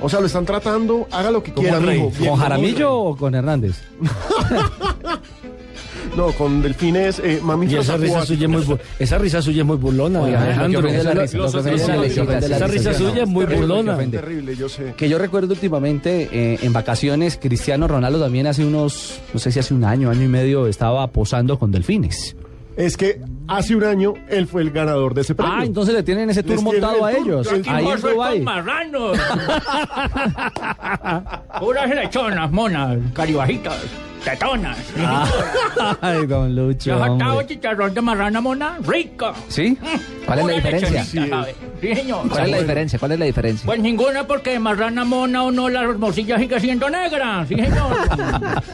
O sea, lo están tratando, haga lo que quiera, rey. ¿Con Jaramillo o con Hernández? [laughs] No, con delfines, eh, Y mamíferos esa risa acuáticos. suya es muy esa risa suya es muy burlona, Alejandro. Esa- risa, suya es muy burlona. Terrible, yo sé. Que yo recuerdo últimamente eh, en vacaciones, Cristiano Ronaldo también hace unos, no sé si hace un año, año y medio, estaba posando con delfines. es que hace un año él fue el ganador de ese premio. Ah, entonces le tienen ese tour Les montado a tour. ellos. El Ahí en Dubái. marranos. [laughs] Puras lechonas, monas, caribajitas, tetonas. [laughs] Ay, don Lucho. ¿Ya has estado chicharrón de marrana mona? ¡Rico! ¿Sí? ¿Cuál es la diferencia? Sí, señor. ¿Cuál es la diferencia? ¿Cuál es la diferencia? Pues ninguna, porque de marrana mona o no, la morcilla sigue siendo negra. Sí, señor. [laughs]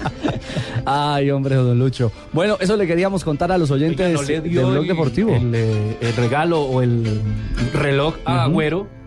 Ay, hombre, don Lucho. Bueno, eso le queríamos contar a los oyentes no del Blog Deportivo. El, eh, el regalo o el reloj a Ujú. Agüero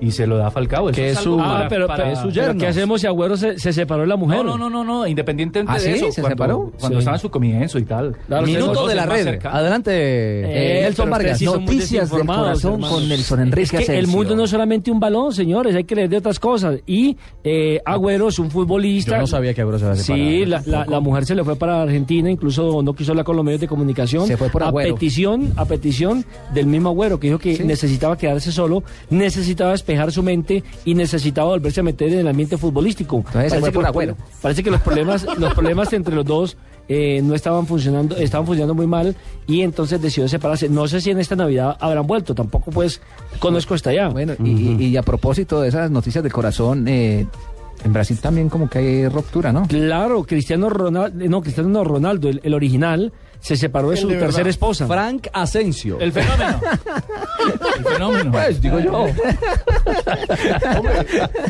y se lo da a Falcao. Eso Que es su- para- Ah, pero, para- pero- su pero yerno. ¿qué hacemos si Agüero se, se separó de la mujer? No, no, no, no, no, independientemente ¿Ah, de sí? eso. ¿Se cuando, separó? Cuando Sí. estaba en su comienzo y tal. Claro, Minuto de la red. Adelante, Eh, Nelson pero Vargas. sí Noticias del corazón hermanos. con Nelson Enrique Es que el mundo no es solamente un balón, señores, hay que leer de otras cosas. Y eh, Agüero es un futbolista. Yo no sabía que Agüero se había separado. Sí, la, la- la mujer se le fue para Argentina, incluso no quiso hablar con los medios de comunicación. Se fue por a Agüero. petición, a petición del mismo Agüero, que dijo que necesitaba quedarse solo, necesitaba despejar su mente y necesitaba volverse a meter en el ambiente futbolístico. Entonces se fue que los Parece que los problemas, [laughs] los problemas entre los dos eh, no estaban funcionando, estaban funcionando muy mal y entonces decidió separarse. No sé si en esta Navidad habrán vuelto, tampoco pues conozco hasta allá. Bueno, y, y- y a propósito de esas noticias del corazón, eh, en Brasil también como que hay ruptura, ¿no? Claro, Cristiano Ronaldo, no, Cristiano no, Ronaldo, el, el original, se separó de su de tercera esposa. Frank Asensio. El fenómeno. [laughs] el fenómeno. Pues, digo yo. [laughs] Hombre,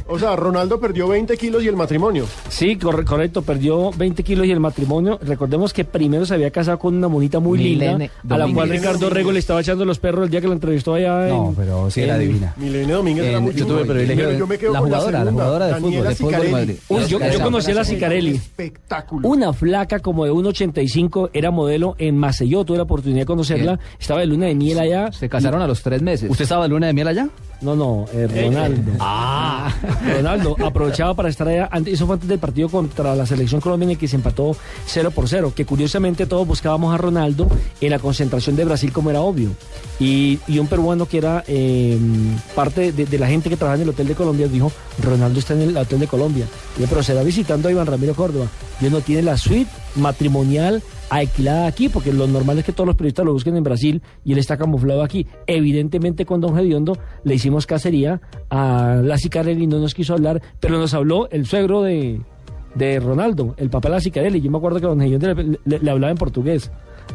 o sea, Ronaldo perdió 20 kilos y el matrimonio. Sí, corre- correcto, perdió 20 kilos y el matrimonio. Recordemos que primero se había casado con una monita muy Milene linda, a la cual. Ricardo Rego le estaba echando los perros el día que la entrevistó allá No, pero sí era en- divina. Milene Domínguez era En- mucho yo tuve el privilegio de- yo me quedo la con jugadora, la segunda, jugadora de Daniela fútbol, de fútbol Sicarelli. Madrid. Uy, yo, yo conocí a la Sicarelli. Espectáculo. Una flaca como de 1,85 era modelo en Maceió, tuve la oportunidad de conocerla. Estaba de luna de miel allá. Se casaron a los tres meses. ¿Usted estaba de luna de miel allá? No, no, eh, Ronaldo. Ah. [laughs] Ronaldo aprovechaba para estar allá. Antes, eso fue antes del partido contra la selección colombiana en que se empató 0 por 0. Que curiosamente todos buscábamos a Ronaldo en la concentración de Brasil, como era obvio. Y, y un peruano que era eh, parte de, de la gente que trabaja en el Hotel de Colombia dijo: Ronaldo está en el Hotel de Colombia. Y yo, pero se va visitando a Iván Ramiro Córdoba. Y él no tiene la suite matrimonial alquilada aquí, porque lo normal es que todos los periodistas lo busquen en Brasil y él está camuflado aquí. Evidentemente con Don Gediondo le hicimos cacería a la Cicarelli, no nos quiso hablar, pero nos habló el suegro de, de Ronaldo, el papá de la Cicarelli. Yo me acuerdo que Don Gediondo le hablaba en portugués.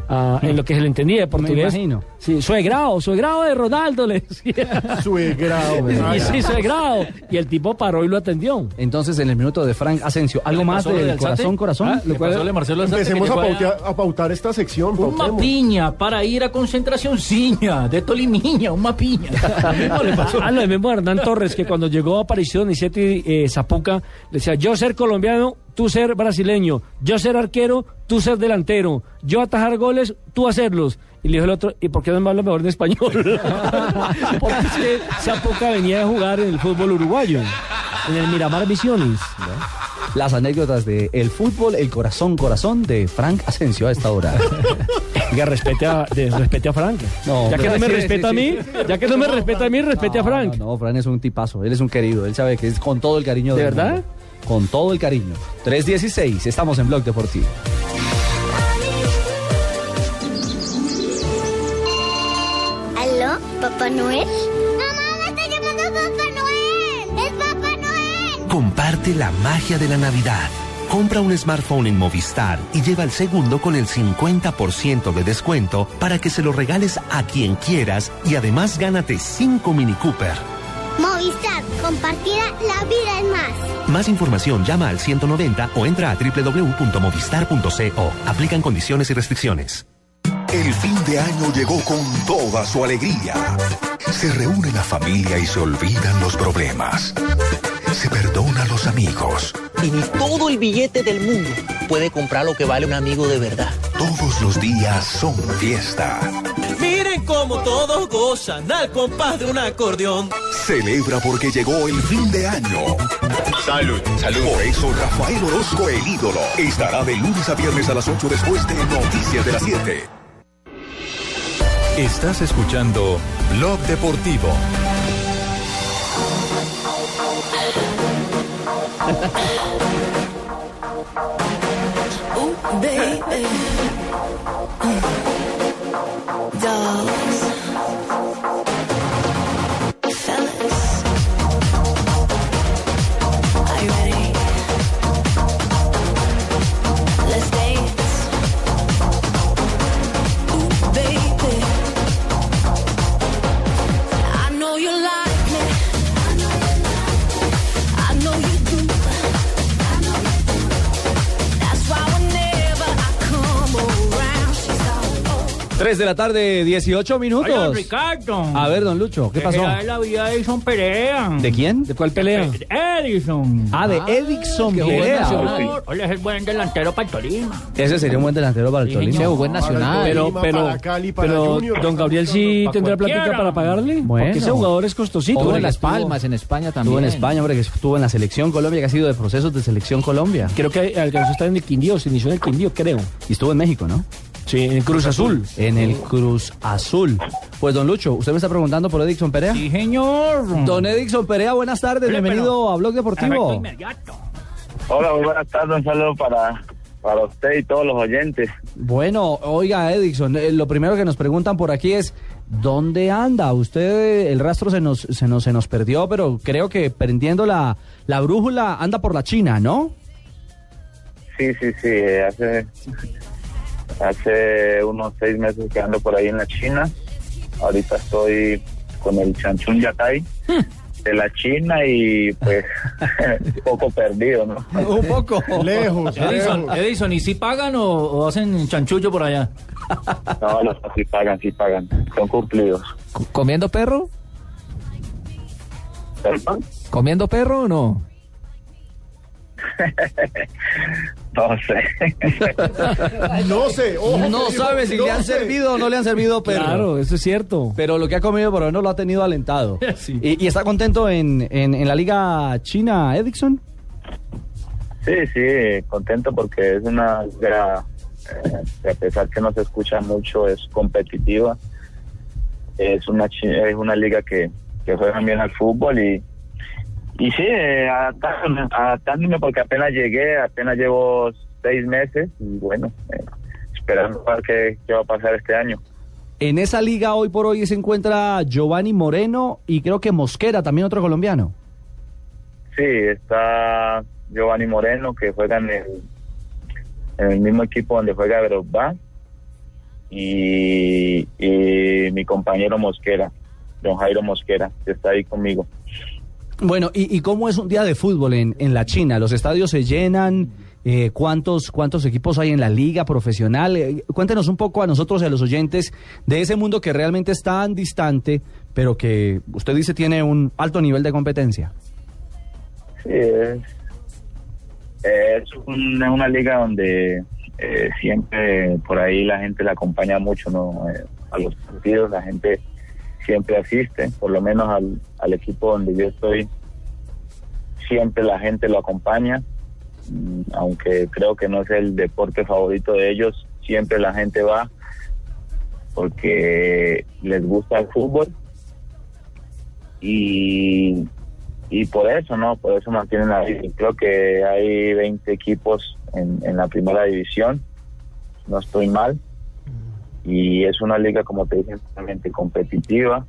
Ah, en lo que se le entendía de portugués. imagino. Sí, suegrado, suegrado de Ronaldo, le decía. [laughs] Suegrado. y sí, suegrado. Y el tipo paró y lo atendió. Entonces, en el minuto de Frank Asensio, ¿algo más del de corazón, corazón? Ah, ¿Le lo cual- pasó de Marcelo Empecemos a, a pautar esta sección. Un pautemos. mapiña para ir a concentración ciña de Tolimiña, un mapiña. [laughs] Le pasó. Ah, lo mismo Hernán Torres, que cuando llegó a Aparición 17 eh, Zapuca, le decía, yo ser colombiano, tú ser brasileño, yo ser arquero, tú ser delantero, yo atajar goles, tú hacerlos. Y le dijo el otro, ¿y por qué no me habla mejor en español? [laughs] Porque es que Zapuca venía a jugar en el fútbol uruguayo, en el Miramar Misiones. Las anécdotas de el fútbol, el corazón, corazón de Frank Asensio a esta hora. [laughs] Que respete a, de- respete a Frank. No, ya que no me sí, respeta sí, a mí, sí. ya que no me respeta a mí, respete a Frank. No, no, Frank es un tipazo, él es un querido, él sabe que es con todo el cariño ¿De del verdad? mundo. Con todo el cariño. 316, estamos en Blog Deportivo. ¿Aló, Papá Noel? ¡Mamá, me está llamando Papá Noel! ¡Es Papá Noel! Comparte la magia de la Navidad. Compra un smartphone en Movistar y lleva el segundo con el 50% de descuento para que se lo regales a quien quieras y además gánate 5 Mini Cooper. Movistar, compartida, la vida es más. Más información llama al 190 o entra a www.movistar.co. Aplican condiciones y restricciones. El fin de año llegó con toda su alegría. Se reúne la familia y se olvidan los problemas. Se perdona a los amigos. Y ni todo el billete del mundo puede comprar lo que vale un amigo de verdad. Todos los días son fiesta. Cómo todos gozan al compás de un acordeón. Celebra porque llegó el fin de año. Salud, salud. Por eso Rafael Orozco, el ídolo, estará de lunes a viernes a las 8 después de Noticias de las 7. Estás escuchando Blog Deportivo. Dolls. dogs. 3 de la tarde, 18 minutos. Oiga, Ricardo. A ver, don Lucho, ¿qué pasó? Es la vida de Edison Perea. ¿De quién? ¿De cuál pelea? Edison. Ah, de Edison jugó en Perea. Nacional. Hoy es el buen delantero para el Tolima. Ese sería un buen delantero para el Tolima. Se jugó en Nacional. Pero, pero, para Cali, para pero Junior. don Gabriel sí tendrá plática para pagarle. Bueno. Porque ese jugador es costosito. Estuvo en Las Palmas, en España también. Estuvo en España, hombre, que estuvo en la selección Colombia, que ha sido de procesos de selección Colombia. Creo que alcanzó a estar en el Quindío, se inició en el Quindío, creo. Y estuvo en México, ¿no? Sí, en Cruz Azul. En el Cruz Azul. Pues, don Lucho, ¿usted me está preguntando por Edison Perea? Sí, señor. Don Edison Perea, buenas tardes, bienvenido pero- a Blog Deportivo. Hola, muy buenas tardes. Un saludo para, para usted y todos los oyentes. Bueno, oiga, Edison, eh, lo primero que nos preguntan por aquí es, ¿dónde anda? Usted, el rastro se nos, se nos, se nos perdió, pero creo que prendiendo la, la brújula anda por la China, ¿no? Sí, sí, sí. eh, Hace, hace unos seis meses que ando por ahí en la China. Ahorita estoy con el Chanchun Yatay de la China y pues un [laughs] [laughs] poco perdido, ¿no? Un poco. [laughs] Lejos, Edison, lejos. Edison, ¿y si pagan o, o hacen chanchullo por allá? No, los sí pagan, sí pagan. Son cumplidos. ¿Comiendo perro? ¿Perdón? ¿Comiendo perro o no? No sé. [laughs] No sé. ojo, No sabe si no le han sé. servido o no le han servido perro. Claro, eso es cierto. Pero lo que ha comido por lo menos lo ha tenido alentado. [laughs] Sí. ¿Y, y está contento en, en, en la liga china, Edison? Sí, sí, contento porque es una liga, eh, a pesar que no se escucha mucho, es competitiva. Es una chi- es una liga que, que juegan bien al fútbol y, y sí, eh, adaptándome, adaptándome porque apenas llegué, apenas llevo seis meses y bueno, eh, esperando a ver qué, qué va a pasar este año. En esa liga hoy por hoy se encuentra Giovanni Moreno y creo que Mosquera, también otro colombiano. Sí, está Giovanni Moreno que juega en el, en el mismo equipo donde juega Drogba y, y mi compañero Mosquera, don Jairo Mosquera, que está ahí conmigo. Bueno, ¿y, y cómo es un día de fútbol en, en la China? ¿Los estadios se llenan? Eh, ¿cuántos, ¿Cuántos equipos hay en la liga profesional? Eh, cuéntenos un poco a nosotros y a los oyentes de ese mundo que realmente es tan distante, pero que usted dice tiene un alto nivel de competencia. Sí, es, es, un- es una liga donde eh, siempre por ahí la gente la acompaña mucho ¿no? Eh, a los partidos, la gente siempre asiste, por lo menos al, al equipo donde yo estoy, siempre la gente lo acompaña, Mm, aunque creo que no es el deporte favorito de ellos, siempre la gente va porque les gusta el fútbol y y por eso, ¿no? Por eso mantienen la. Creo que hay 20 equipos en, en la primera división, no estoy mal, y es una liga, como te dije, realmente competitiva,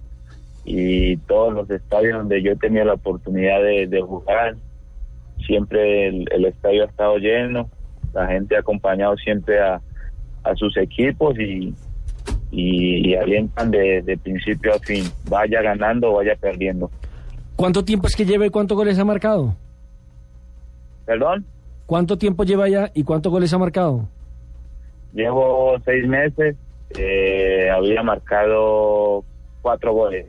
y todos los estadios donde yo he tenido la oportunidad de, de jugar, siempre el, el estadio ha estado lleno, la gente ha acompañado siempre a, a sus equipos y, y, y alientan de, de principio a fin, vaya ganando o vaya perdiendo. ¿Cuánto tiempo es que lleva y cuántos goles ha marcado? ¿Perdón? ¿Cuánto tiempo lleva ya y cuántos goles ha marcado? Llevo seis meses, eh, había marcado cuatro goles.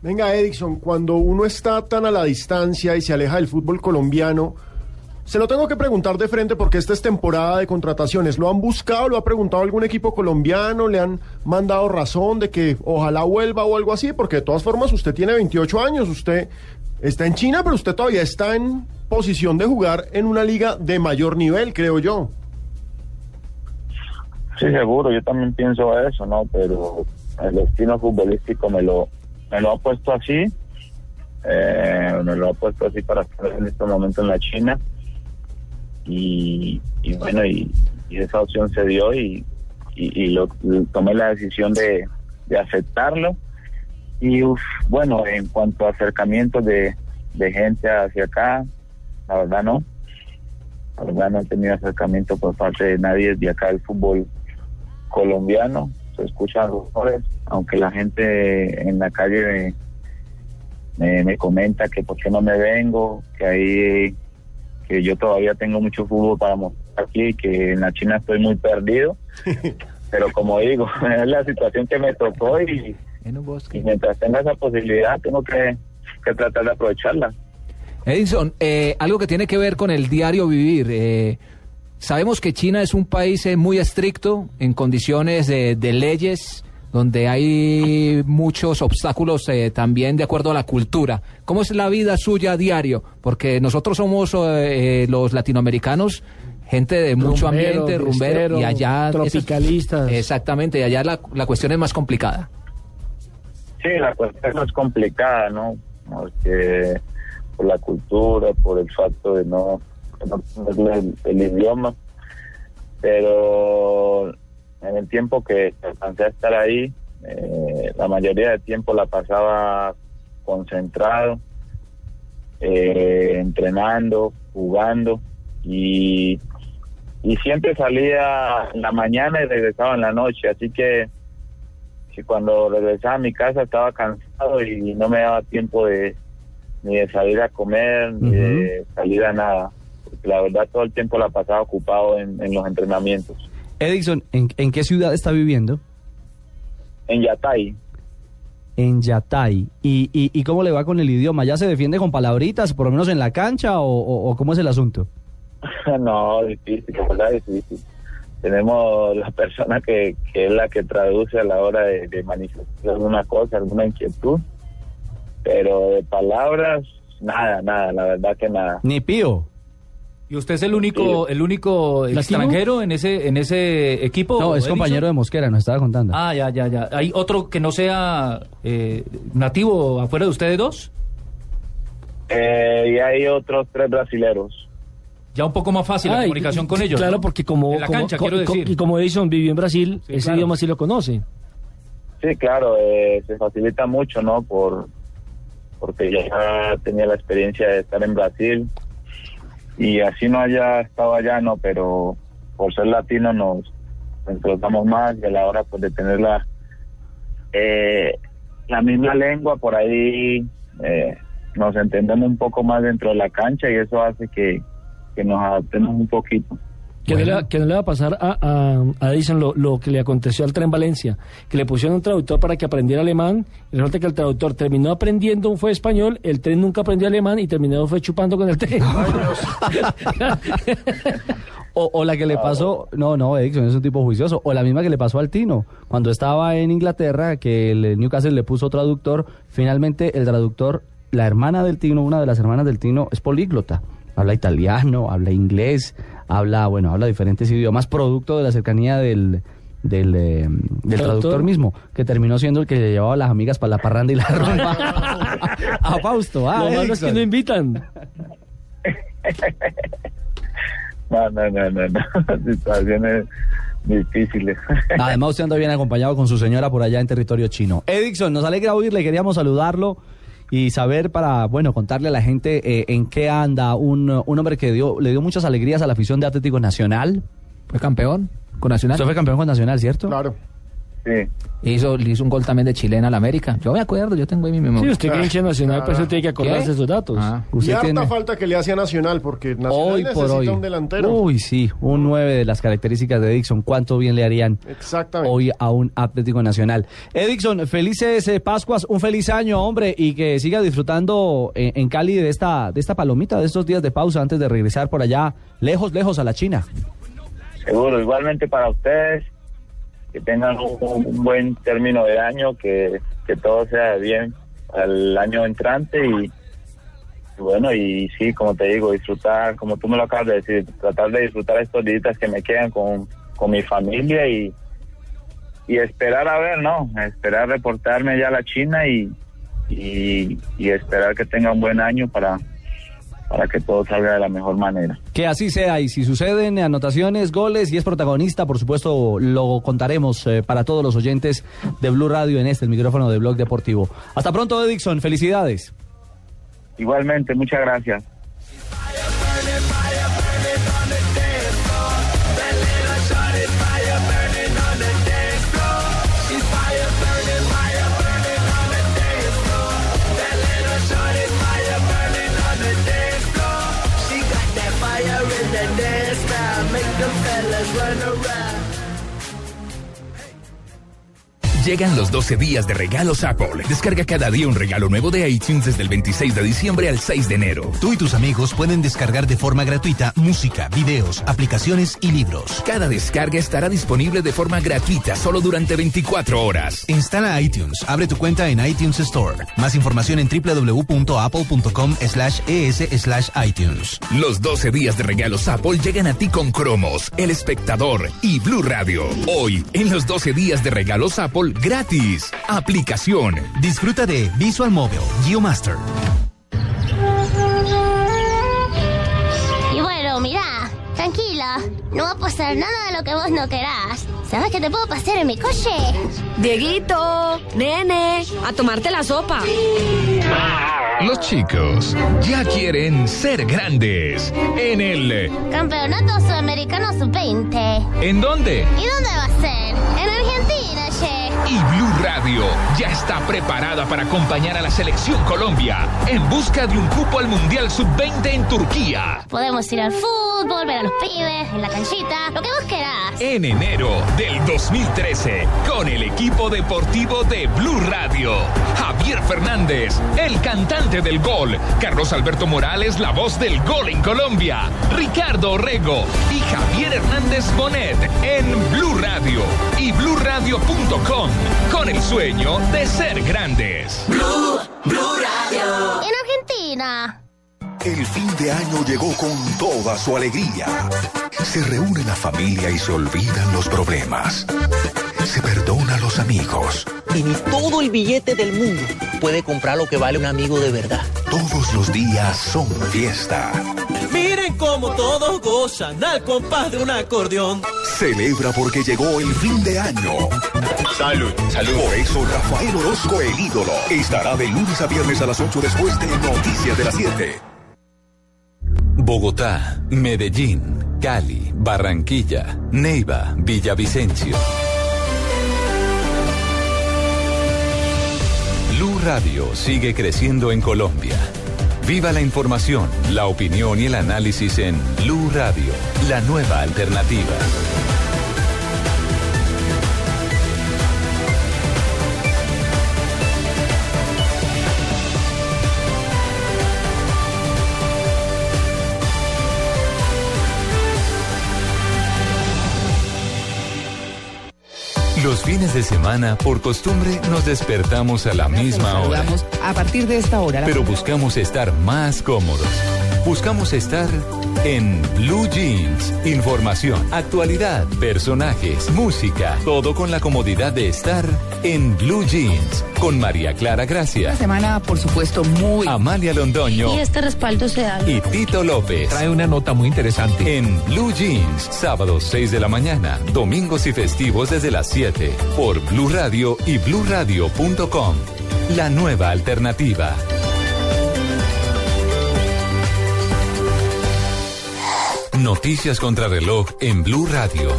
Venga, Edison, cuando uno está tan a la distancia y se aleja del fútbol colombiano, se lo tengo que preguntar de frente porque esta es temporada de contrataciones. ¿Lo han buscado? ¿Lo ha preguntado algún equipo colombiano? ¿Le han mandado razón de que ojalá vuelva o algo así? Porque de todas formas usted tiene 28 años, usted está en China, pero usted todavía está en posición de jugar en una liga de mayor nivel, creo yo. Sí, seguro, yo también pienso eso, ¿no? Pero el destino futbolístico me lo, me lo ha puesto así, eh, me lo ha puesto así para estar en este momento en la China. Y, bueno, y, esa opción se dio y, lo, tomé la decisión de, de aceptarlo. Y uf, bueno, en cuanto a acercamientos de, de gente hacia acá, la verdad no. La verdad no he tenido acercamiento por parte de nadie de acá del fútbol colombiano. Se escuchan rumores, aunque la gente en la calle me, me, me comenta que por qué no me vengo, que ahí que yo todavía tengo mucho fútbol para mostrar aquí, que en la China estoy muy perdido. [laughs] Pero como digo, [laughs] es la situación que me tocó y, y mientras tenga esa posibilidad tengo que, que tratar de aprovecharla. Edison, eh, algo que tiene que ver con el diario vivir. eh, sabemos que China es un país eh, muy estricto en condiciones de, de leyes, donde hay muchos obstáculos eh, también de acuerdo a la cultura. ¿Cómo es la vida suya a diario? Porque nosotros somos eh, eh, los latinoamericanos gente de mucho Rumbero, ambiente, rumbero, y allá... tropicalistas. exactamente, y allá la, la cuestión es más complicada. Sí, la cuestión es complicada, ¿no? Porque por la cultura, por el facto de no, no el, el idioma. Pero en el tiempo que alcancé a estar ahí, eh, la mayoría del tiempo la pasaba concentrado, eh, entrenando, jugando y, y siempre salía en la mañana y regresaba en la noche, así que que cuando regresaba a mi casa estaba cansado y no me daba tiempo de ni de salir a comer ni de salir a nada porque la verdad todo el tiempo la pasaba ocupado en, en los entrenamientos Edison, ¿en, en qué ciudad está viviendo? en Yatay En Yatay. ¿Y, y, y cómo le va con el idioma? ¿Ya se defiende con palabritas, por lo menos en la cancha, o, o- o cómo es el asunto? [laughs] no difícil la verdad difícil tenemos la persona que, que es la que traduce a la hora de, de manifestar alguna cosa alguna inquietud pero de palabras nada nada la verdad que nada Ni pío. ¿Y usted es el único, el único extranjero en ese, en ese equipo? No, es Edison? compañero de Mosquera, nos estaba contando. Ah, ya, ya, ya. ¿Hay otro que no sea eh, nativo afuera de ustedes dos? Eh, y hay otros tres brasileros Ya un poco más fácil la y- comunicación con ellos. Claro, ¿no? porque como, En la como- cancha, co- quiero co- decir. y como Edison vivió en Brasil, ese claro. idioma sí lo conoce. Sí, claro, eh, se facilita mucho, ¿no? Por porque ya tenía la experiencia de estar en Brasil y así no haya estado allá, no, pero por ser latino nos explotamos más y a la hora pues de tener la eh, la misma lengua por ahí eh, nos entendemos un poco más dentro de la cancha y eso hace que, que nos adaptemos un poquito. Que, no le, va- que no le va a pasar a, a, a Edison lo, lo que le aconteció al tren Valencia, que le pusieron un traductor para que aprendiera alemán, y resulta que el traductor terminó aprendiendo, fue español, el tren nunca aprendió alemán y terminó fue chupando con el tren. [laughs] O, o la que le pasó, no, no, Edison es un tipo juicioso, o la misma que le pasó al Tino, cuando estaba en Inglaterra, que el Newcastle le puso traductor, finalmente el traductor, la hermana del Tino, una de las hermanas del Tino, es políglota, habla italiano, habla inglés, habla, bueno, habla diferentes idiomas, producto de la cercanía del, del, eh, del ¿Traductor? mismo, que terminó siendo el que llevaba a las amigas para la parranda y la [laughs] rumba. [laughs] a Fausto, ah, Lo malo es que no invitan. [laughs] No, no, no, no, no. situaciones difíciles. Además, usted anda bien acompañado con su señora por allá en territorio chino. Edison, nos alegra oírle, queríamos saludarlo y saber para, bueno, contarle a la gente eh, en qué anda un, un hombre que dio, le dio muchas alegrías a la afición de Atlético Nacional. ¿Fue campeón con Nacional? Usted fue campeón con Nacional, ¿cierto? Claro. Sí. Hizo, le hizo un gol también de chilena al América. Yo me acuerdo, yo tengo ahí mi memoria. Sí, usted que hincha nacional, pues usted tiene que acordarse de esos datos. Ah. Y Usted harta tiene falta que le hace a Nacional porque Nacional hoy necesita por hoy. un delantero. Uy, sí, un 9 de las características de Edison. ¿Cuánto bien le harían Exactamente. hoy a un Atlético Nacional? Edison, felices eh, Pascuas, un feliz año, hombre, y que siga disfrutando eh, en Cali de esta, de esta palomita, de estos días de pausa antes de regresar por allá, lejos, lejos a la China. Seguro, igualmente para ustedes, que tengan un, buen término de año, que, que todo sea bien al año entrante y, bueno, y sí, como te digo, disfrutar, como tú me lo acabas de decir, tratar de disfrutar estos días que me quedan con, con mi familia y, y esperar a ver, ¿no? Esperar reportarme ya a la China y, y esperar que tenga un buen año para, para que todo salga de la mejor manera. Que así sea, y si suceden anotaciones, goles y es protagonista, por supuesto, lo contaremos eh, para todos los oyentes de Blue Radio en este, el micrófono de Blog Deportivo. Hasta pronto, Edixon, felicidades. Igualmente, muchas gracias. Llegan los 12 días de regalos Apple. Descarga cada día un regalo nuevo de iTunes desde el 26 de diciembre al 6 de enero. Tú y tus amigos pueden descargar de forma gratuita música, videos, aplicaciones y libros. Cada descarga estará disponible de forma gratuita solo durante 24 horas. Instala iTunes, abre tu cuenta en iTunes Store. Más información en www.apple.com slash es slash iTunes. Los 12 días de regalos Apple llegan a ti con Cromos, El Espectador y Blue Radio. Hoy, en los 12 días de regalos Apple, gratis. Aplicación. Disfruta de Visual Mobile, Geomaster. Y bueno, mira, tranquila, no va a pasar nada de lo que vos no querás. ¿Sabes qué te puedo pasar en mi coche? Dieguito, nene, a tomarte la sopa. Los chicos ya quieren ser grandes. En el... Campeonato Sudamericano Sub-20. ¿En dónde? ¿Y dónde va a ser? En Argentina. Y Blue Radio ya está preparada para acompañar a la selección Colombia en busca de un cupo al Mundial Sub-20 en Turquía. Podemos ir al fútbol, ver a los pibes, en la canchita, lo que vos querás. En enero del 2013, con el equipo deportivo de Blue Radio. Javier Fernández, el cantante del gol. Carlos Alberto Morales, la voz del gol en Colombia. Ricardo Orrego y Javier Hernández Bonet en Blue Radio y bluradio.com con el sueño de ser grandes. Blue, Blue Radio. En Argentina. El fin de año llegó con toda su alegría. Se reúne la familia y se olvidan los problemas. Se perdona a los amigos. Y ni todo el billete del mundo puede comprar lo que vale un amigo de verdad. Todos los días son fiesta. Miren cómo todos gozan al compás de un acordeón. Celebra porque llegó el fin de año. Salud, salud. Por eso Rafael Orozco, el ídolo, estará de lunes a viernes a las 8 después de Noticias de las 7. Bogotá, Medellín, Cali, Barranquilla, Neiva, Villavicencio. Blue Radio sigue creciendo en Colombia. Viva la información, la opinión y el análisis en Blue Radio, la nueva alternativa. Los fines de semana, por costumbre, nos despertamos a la misma hora. A partir de esta hora. Pero buscamos estar más cómodos. Buscamos estar en Blue Jeans. Información, actualidad, personajes, música. Todo con la comodidad de estar en Blue Jeans. Con María Clara Gracia. Una semana, por supuesto, muy... Amalia Londoño. Y este respaldo se da. Y Tito López. Trae una nota muy interesante. En Blue Jeans, sábados 6 de la mañana, domingos y festivos desde las 7, por Blue Radio y bluradio.com. La nueva alternativa. Noticias contra reloj en Blue Radio.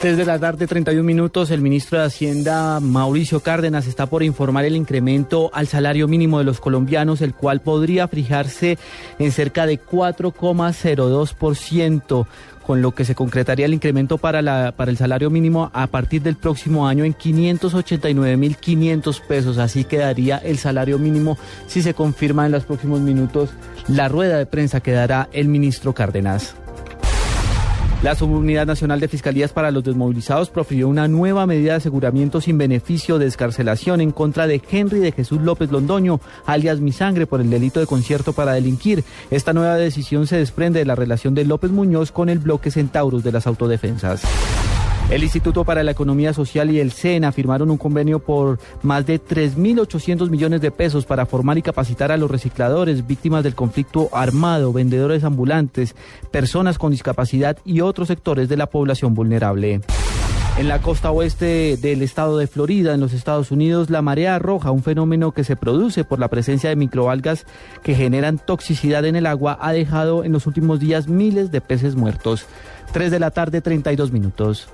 Desde la tarde, 31 minutos, el ministro de Hacienda, Mauricio Cárdenas, está por informar el incremento al salario mínimo de los colombianos, el cual podría fijarse en cerca de 4,02%, con lo que se concretaría el incremento para, la, para el salario mínimo a partir del próximo año en 589.500 pesos. Así quedaría el salario mínimo si se confirma en los próximos minutos la rueda de prensa que dará el ministro Cárdenas. La Subunidad Nacional de Fiscalías para los Desmovilizados profirió una nueva medida de aseguramiento sin beneficio de escarcelación en contra de Henry de Jesús López Londoño, alias Mi Sangre, por el delito de concierto para delinquir. Esta nueva decisión se desprende de la relación de López Muñoz con el bloque Centauros de las autodefensas. El Instituto para la Economía Social y el SENA firmaron un convenio por más de 3.800 millones de pesos para formar y capacitar a los recicladores, víctimas del conflicto armado, vendedores ambulantes, personas con discapacidad y otros sectores de la población vulnerable. En la costa oeste del estado de Florida, en los Estados Unidos, la marea roja, un fenómeno que se produce por la presencia de microalgas que generan toxicidad en el agua, ha dejado en los últimos días miles de peces muertos. 3 de la tarde, 32 minutos.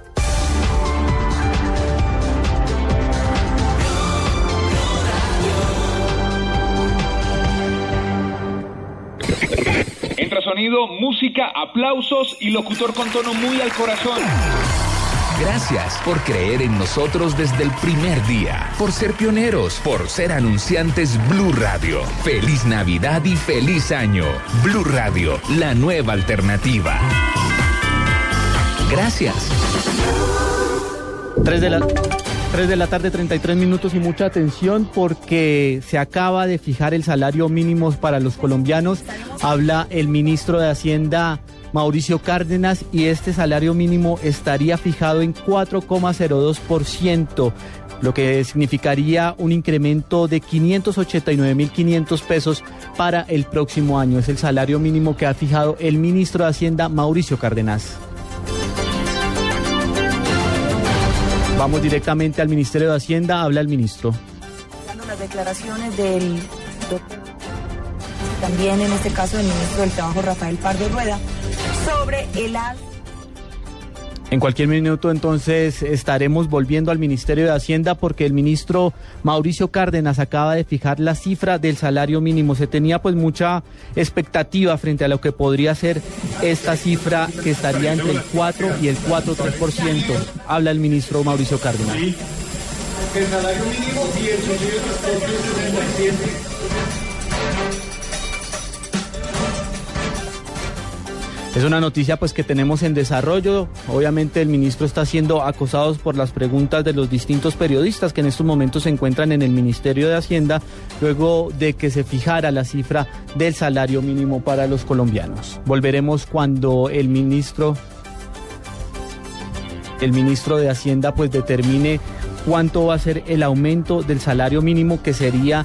Entra sonido, música, aplausos y locutor con tono muy al corazón. Gracias por creer en nosotros desde el primer día, por ser pioneros, por ser anunciantes Blue Radio. Feliz Navidad y feliz año. Blue Radio, la nueva alternativa. Gracias. 3 de la, 3 de la tarde, 33 minutos y mucha atención porque se acaba de fijar el salario mínimo para los colombianos. Habla el ministro de Hacienda. Mauricio Cárdenas y este salario mínimo estaría fijado en 4,02%, lo que significaría un incremento de 589.500 pesos para el próximo año. Es el salario mínimo que ha fijado el ministro de Hacienda Mauricio Cárdenas. Vamos directamente al Ministerio de Hacienda, habla el ministro. Las declaraciones del doctor, también en este caso del ministro del Trabajo Rafael Pardo Rueda, sobre el alza en cualquier minuto entonces estaremos volviendo al Ministerio de Hacienda porque el ministro Mauricio Cárdenas acaba de fijar la cifra del salario mínimo. Se tenía pues mucha expectativa frente a lo que podría ser esta cifra que estaría entre el 4 y el 4,3%. Habla el ministro Mauricio Cárdenas. El salario mínimo 18.367 es 67. Es una noticia pues que tenemos en desarrollo. Obviamente el ministro está siendo acosado por las preguntas de los distintos periodistas que en estos momentos se encuentran en el Ministerio de Hacienda luego de que se fijara la cifra del salario mínimo para los colombianos. Volveremos cuando el ministro el ministro de Hacienda pues determine cuánto va a ser el aumento del salario mínimo que sería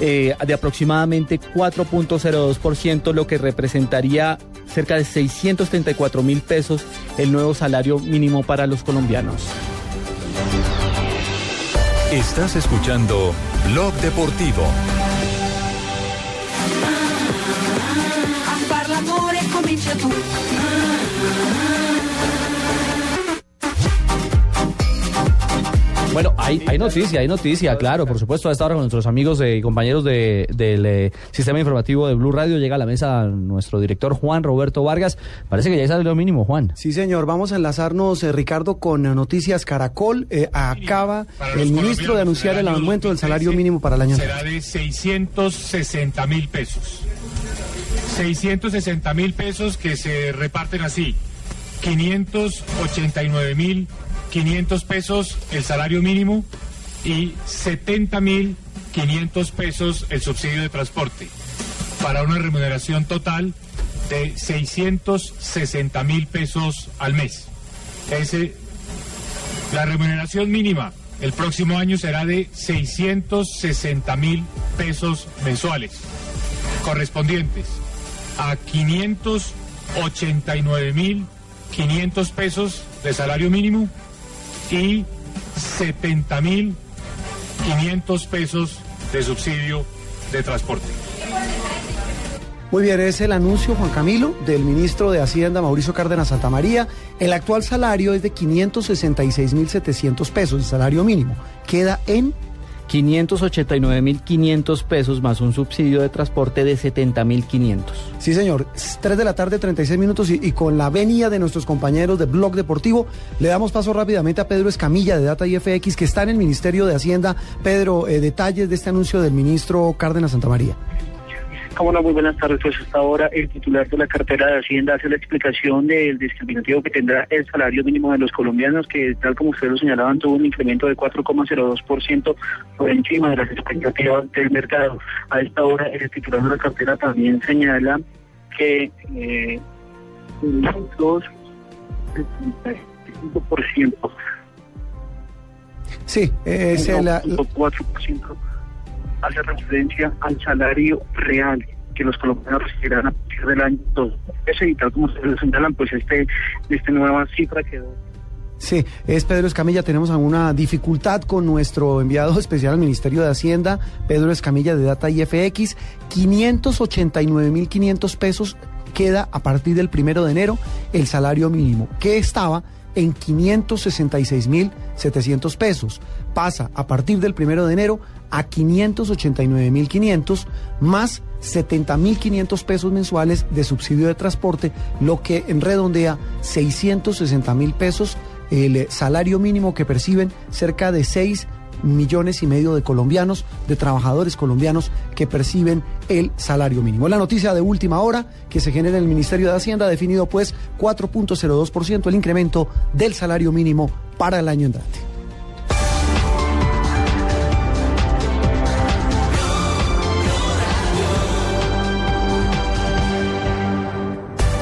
eh, de aproximadamente 4.02%, lo que representaría cerca de 634 mil pesos el nuevo salario mínimo para los colombianos. Estás escuchando Blog Deportivo. Bueno, hay, hay noticia, hay noticia, claro, por supuesto, a esta hora con nuestros amigos y compañeros de- del eh, sistema informativo de Blue Radio llega a la mesa nuestro director Juan Roberto Vargas. Parece que ya es lo mínimo, Juan. Sí, señor. Vamos a enlazarnos, eh, Ricardo, con eh, Noticias Caracol. Eh, acaba el ministro de anunciar el aumento del salario mínimo para el año será de 660 mil pesos. 660 mil pesos que se reparten así. 589 mil 500 pesos el salario mínimo y 70 mil 500 pesos el subsidio de transporte para una remuneración total de 660 mil pesos al mes. Ese, la remuneración mínima el próximo año será de 660 mil pesos mensuales, correspondientes a 589 mil 500 pesos de salario mínimo y 70 mil 500 pesos de subsidio de transporte. Muy bien, es el anuncio, Juan Camilo, del ministro de Hacienda, Mauricio Cárdenas Santamaría. El actual salario es de 566.700 pesos, el salario mínimo. Queda en 589.500 pesos más un subsidio de transporte de 70.500. Sí, señor. 3 de la tarde, 36 minutos y, con la venia de nuestros compañeros de Blog Deportivo, le damos paso rápidamente a Pedro Escamilla de Data IFX, que está en el Ministerio de Hacienda. Pedro, eh, detalles de este anuncio del ministro Cárdenas Santamaría. Hola, muy buenas tardes. Pues hasta ahora el titular de la cartera de Hacienda hace la explicación del discriminativo que tendrá el salario mínimo de los colombianos, que tal como ustedes lo señalaban, tuvo un incremento de 4,02% por encima de las expectativas del mercado. A esta hora el titular de la cartera también señala que eh, los 5%. Sí, es el, la- 4% hace referencia al salario real que los colombianos recibirán a partir del año 2013 y tal como se lo señalan, pues este, esta nueva cifra quedó Sí, es Pedro Escamilla. Tenemos alguna dificultad con nuestro enviado [laughs] especial al Ministerio de Hacienda, Pedro Escamilla de Data IFX. 589.500 pesos queda a partir del primero de enero el salario mínimo, que estaba en 566.700 pesos. Pasa a partir del primero de enero a 589.500 más 70.500 pesos mensuales de subsidio de transporte, lo que en redondea 660.000 pesos el salario mínimo que perciben cerca de 6 millones y medio de colombianos, de trabajadores colombianos que perciben el salario mínimo. La noticia de última hora que se genera en el Ministerio de Hacienda ha definido pues 4.02% el incremento del salario mínimo para el año entrante.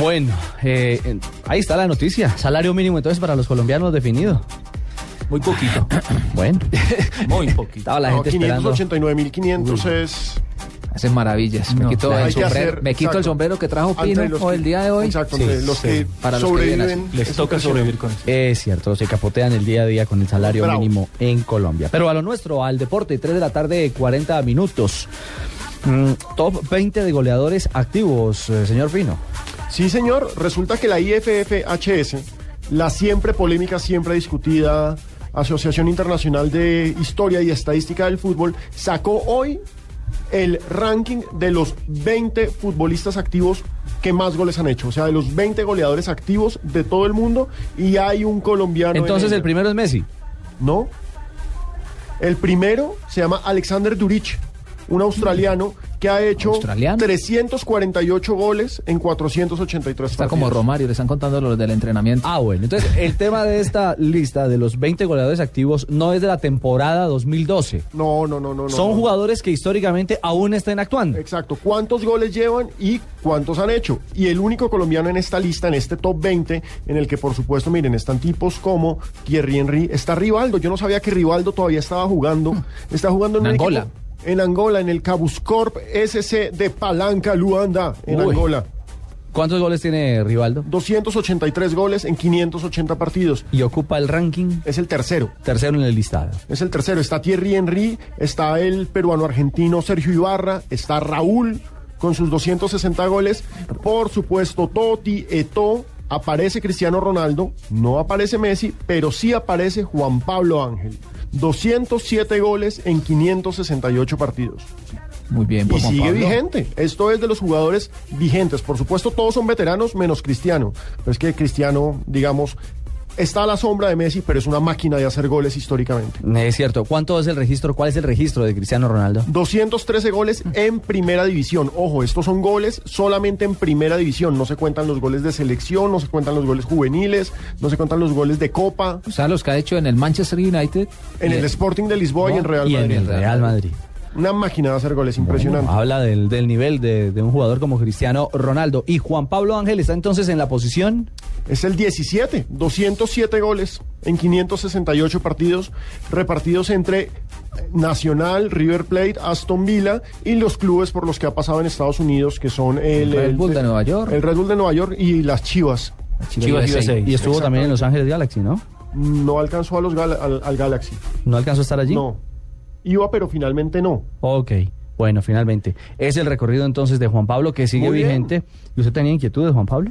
Bueno, eh, ahí está la noticia. Salario mínimo entonces para los colombianos definido. Muy poquito. [coughs] bueno. [coughs] Muy poquito. Estaba la No, gente esperando. 589.500 es... Hacen maravillas. Me quito, hay el, que sombrero, hacer- me quito el sombrero que trajo Pino los o que- el día de hoy. exacto, entre los que para los que viven sobreviven, así. Les toca sobrevivir con eso. Es cierto, se capotean el día a día con el salario Bravo. mínimo en Colombia. Pero a lo nuestro, al deporte, 3 de la tarde, 40 minutos. Mm, top 20 de goleadores activos, eh, señor Fino. Sí, señor. Resulta que la IFFHS, la siempre polémica, siempre discutida Asociación Internacional de Historia y Estadística del Fútbol, sacó hoy el ranking de los 20 futbolistas activos que más goles han hecho. O sea, de los 20 goleadores activos de todo el mundo y hay un colombiano. en Entonces el primero es Messi. No. El primero se llama Alexander Durich, un australiano que ha hecho 348 goles en 483 Está como. Romario, le están contando los del entrenamiento. Ah, bueno. Entonces, el tema de esta lista de los 20 goleadores activos no es de la temporada 2012. No, no, no, no. no, Son no. jugadores que históricamente aún estén actuando. Exacto. ¿Cuántos goles llevan y cuántos han hecho? Y el único colombiano en esta lista, en este top 20, en el que por supuesto, miren, están tipos como Thierry Henry, está Rivaldo. Yo no sabía que Rivaldo todavía estaba jugando. Está jugando en, En un Angola. equipo- en Angola, en el Cabuscorp SC de Palanca, Luanda, en Uy. Angola. ¿Cuántos goles tiene Rivaldo? 283 goles en 580 partidos. Y ocupa el ranking. Es el tercero. Tercero en el listado. Es el tercero. Está Thierry Henry, está el peruano-argentino Sergio Ibarra, está Raúl con sus 260 goles. Por supuesto, Totti, Eto, aparece Cristiano Ronaldo, no aparece Messi, pero sí aparece Juan Pablo Ángel. 207 goles en 568 partidos. Muy bien, Y por Juan sigue Pablo. vigente. Esto es de los jugadores vigentes. Por supuesto, todos son veteranos, menos Cristiano. Pero es que Cristiano, digamos, está a la sombra de Messi, pero es una máquina de hacer goles históricamente. Es cierto. ¿Cuánto es el registro? ¿Cuál es el registro de Cristiano Ronaldo? 213 goles en primera división. Ojo, estos son goles solamente en primera división. No se cuentan los goles de selección, no se cuentan los goles juveniles, no se cuentan los goles de Copa. O sea, los que ha hecho en el Manchester United. En el Sporting de Lisboa y en Real y en Madrid. el Real Madrid. Una máquina de hacer goles, impresionante. Bueno, habla del, del nivel de, de un jugador como Cristiano Ronaldo. Y Juan Pablo Ángel está entonces en la posición. Es el 17, 207 goles en 568 partidos repartidos entre Nacional, River Plate, Aston Villa y los clubes por los que ha pasado en Estados Unidos, que son el, El Red Bull de Nueva York. el Red Bull de Nueva York y las Chivas. Chivas USA. Y estuvo también en Los Ángeles Galaxy, ¿no? No alcanzó a los Gal- al, al Galaxy. ¿No alcanzó a estar allí? No. Iba, pero finalmente no. Ok. Bueno, finalmente. Es el recorrido entonces de Juan Pablo que sigue vigente. ¿Y usted tenía inquietudes, Juan Pablo?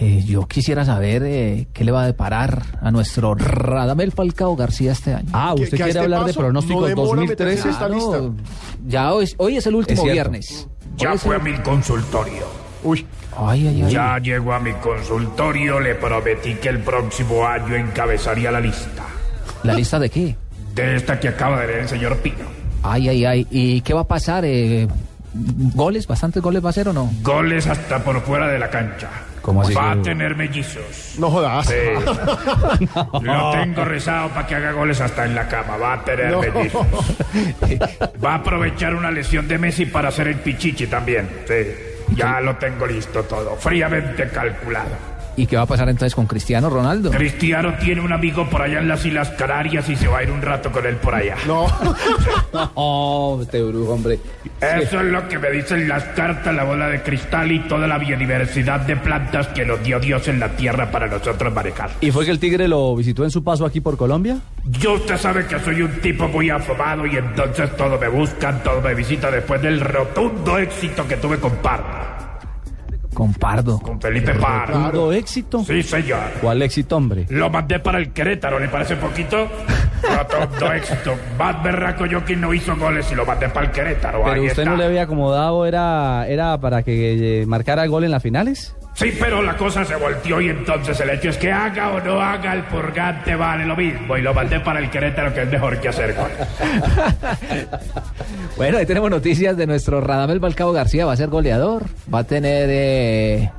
Eh, yo quisiera saber eh, qué le va a deparar a nuestro Radamel Falcao García este año. Ah, usted quiere este hablar de pronósticos no demora 2013. meterse esta Claro, lista. Ya hoy, hoy es el último Es viernes. Ya Hoy fue a mi consultorio. Uy. Ay, ay, ay. Ya llegó a mi consultorio, le prometí que el próximo año encabezaría la lista. ¿La lista de qué? De esta que acaba de leer el señor Pino. Ay, ay, ay. ¿Y qué va a pasar? Eh, ¿Goles? ¿Bastantes goles va a ser o no? Goles hasta por fuera de la cancha. ¿Cómo así Va a tener mellizos. No jodas. Sí. [laughs] Lo tengo rezado para que haga goles hasta en la cama. Va a tener No. mellizos. Va a aprovechar una lesión de Messi para hacer el pichichi también. Sí. Ya lo tengo listo todo. Fríamente calculado. ¿Y qué va a pasar entonces con Cristiano Ronaldo? Cristiano tiene un amigo por allá en las Islas Canarias y se va a ir un rato con él por allá. No. [laughs] [laughs] Oh, este brujo, hombre. Eso es lo que me dicen las cartas, la bola de cristal y toda la biodiversidad de plantas que nos dio Dios en la tierra para nosotros manejar. ¿Y fue que el Tigre lo visitó en su paso aquí por Colombia? Yo usted sabe que soy un tipo muy afamado y entonces todo me buscan, todo me visita después del rotundo éxito que tuve con Pardo, Con Pardo. con Felipe Pardo. ¿Rotundo éxito? Sí, señor. ¿Cuál éxito, hombre? Lo mandé para el Querétaro, ¿le parece poquito? [laughs] Rotundo éxito. Más berraco yo que no hizo goles y lo mandé para el Querétaro. ¿Pero Ahí usted está. no le había acomodado, era, era para que eh, marcara gol en las finales? Sí, pero la cosa se volteó y entonces el hecho es que haga o no haga el purgante vale lo mismo y lo mandé para el Querétaro que es mejor que hacer gol. [laughs] Bueno, ahí tenemos noticias de nuestro Radamel Balcao García. Va a ser goleador. Va a tener eh,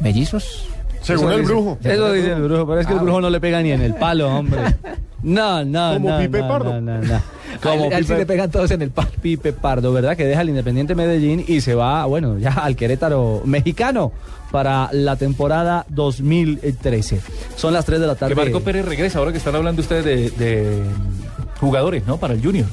mellizos. Según el dice- brujo. Eso dice el brujo, pero es que el Ah, brujo no le pega ni en el palo, hombre. [laughs] No, no, Como no, Pipe no, Pardo. no, no, no. [laughs] Como él sí Pipe- le pegan todos en el palo. Pipe Pardo, ¿verdad? Que deja el Independiente Medellín y se va, bueno, ya al Querétaro mexicano para la temporada 2013. Son las 3 de la tarde. Que Marco Pérez regresa, ahora que están hablando ustedes de, de jugadores, ¿no? Para el Junior.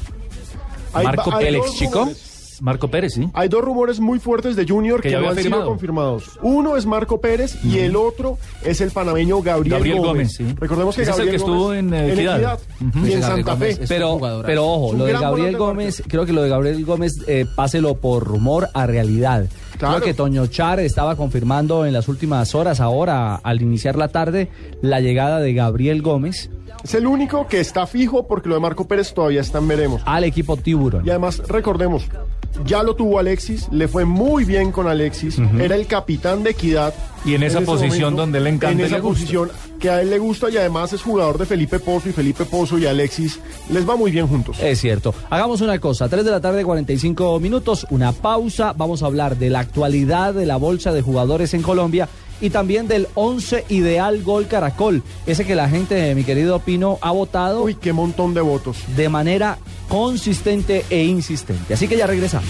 Marco hay Pérez, chico. rumores. Marco Pérez, sí. Hay dos rumores muy fuertes de Junior Que que, ya no han sido firmado. confirmados. Uno es Marco Pérez y el otro es el panameño Gabriel, Gabriel Gómez. Gómez, sí. Recordemos que Ese es el Gabriel que estuvo Gómez en, eh, Equidad. Equidad Ujú. y en Santa Gabriel Fe. Pero, pero ojo, lo de Gabriel Gómez, creo que lo de Gabriel Gómez, eh, páselo por rumor a realidad. Claro. Creo que Toño Char estaba confirmando en las últimas horas, ahora, al iniciar la tarde, la llegada de Gabriel Gómez Es el único que está fijo porque lo de Marco Pérez todavía está en veremos. al equipo Tiburón. Y además, recordemos, ya lo tuvo Alexis, le fue muy bien con Alexis, era el capitán de Equidad. Y en esa posición donde le encanta En esa le posición que a él le gusta y además es jugador de Felipe Pozo y Felipe Pozo y Alexis les va muy bien juntos. Es cierto. Hagamos una cosa, 3 de la tarde, 45 minutos, una pausa. Vamos a hablar de la actualidad de la bolsa de jugadores en Colombia y también del 11 ideal gol Caracol. Ese que la gente, mi querido Pino, ha votado. Uy, qué montón de votos. De manera consistente e insistente. Así que ya regresamos.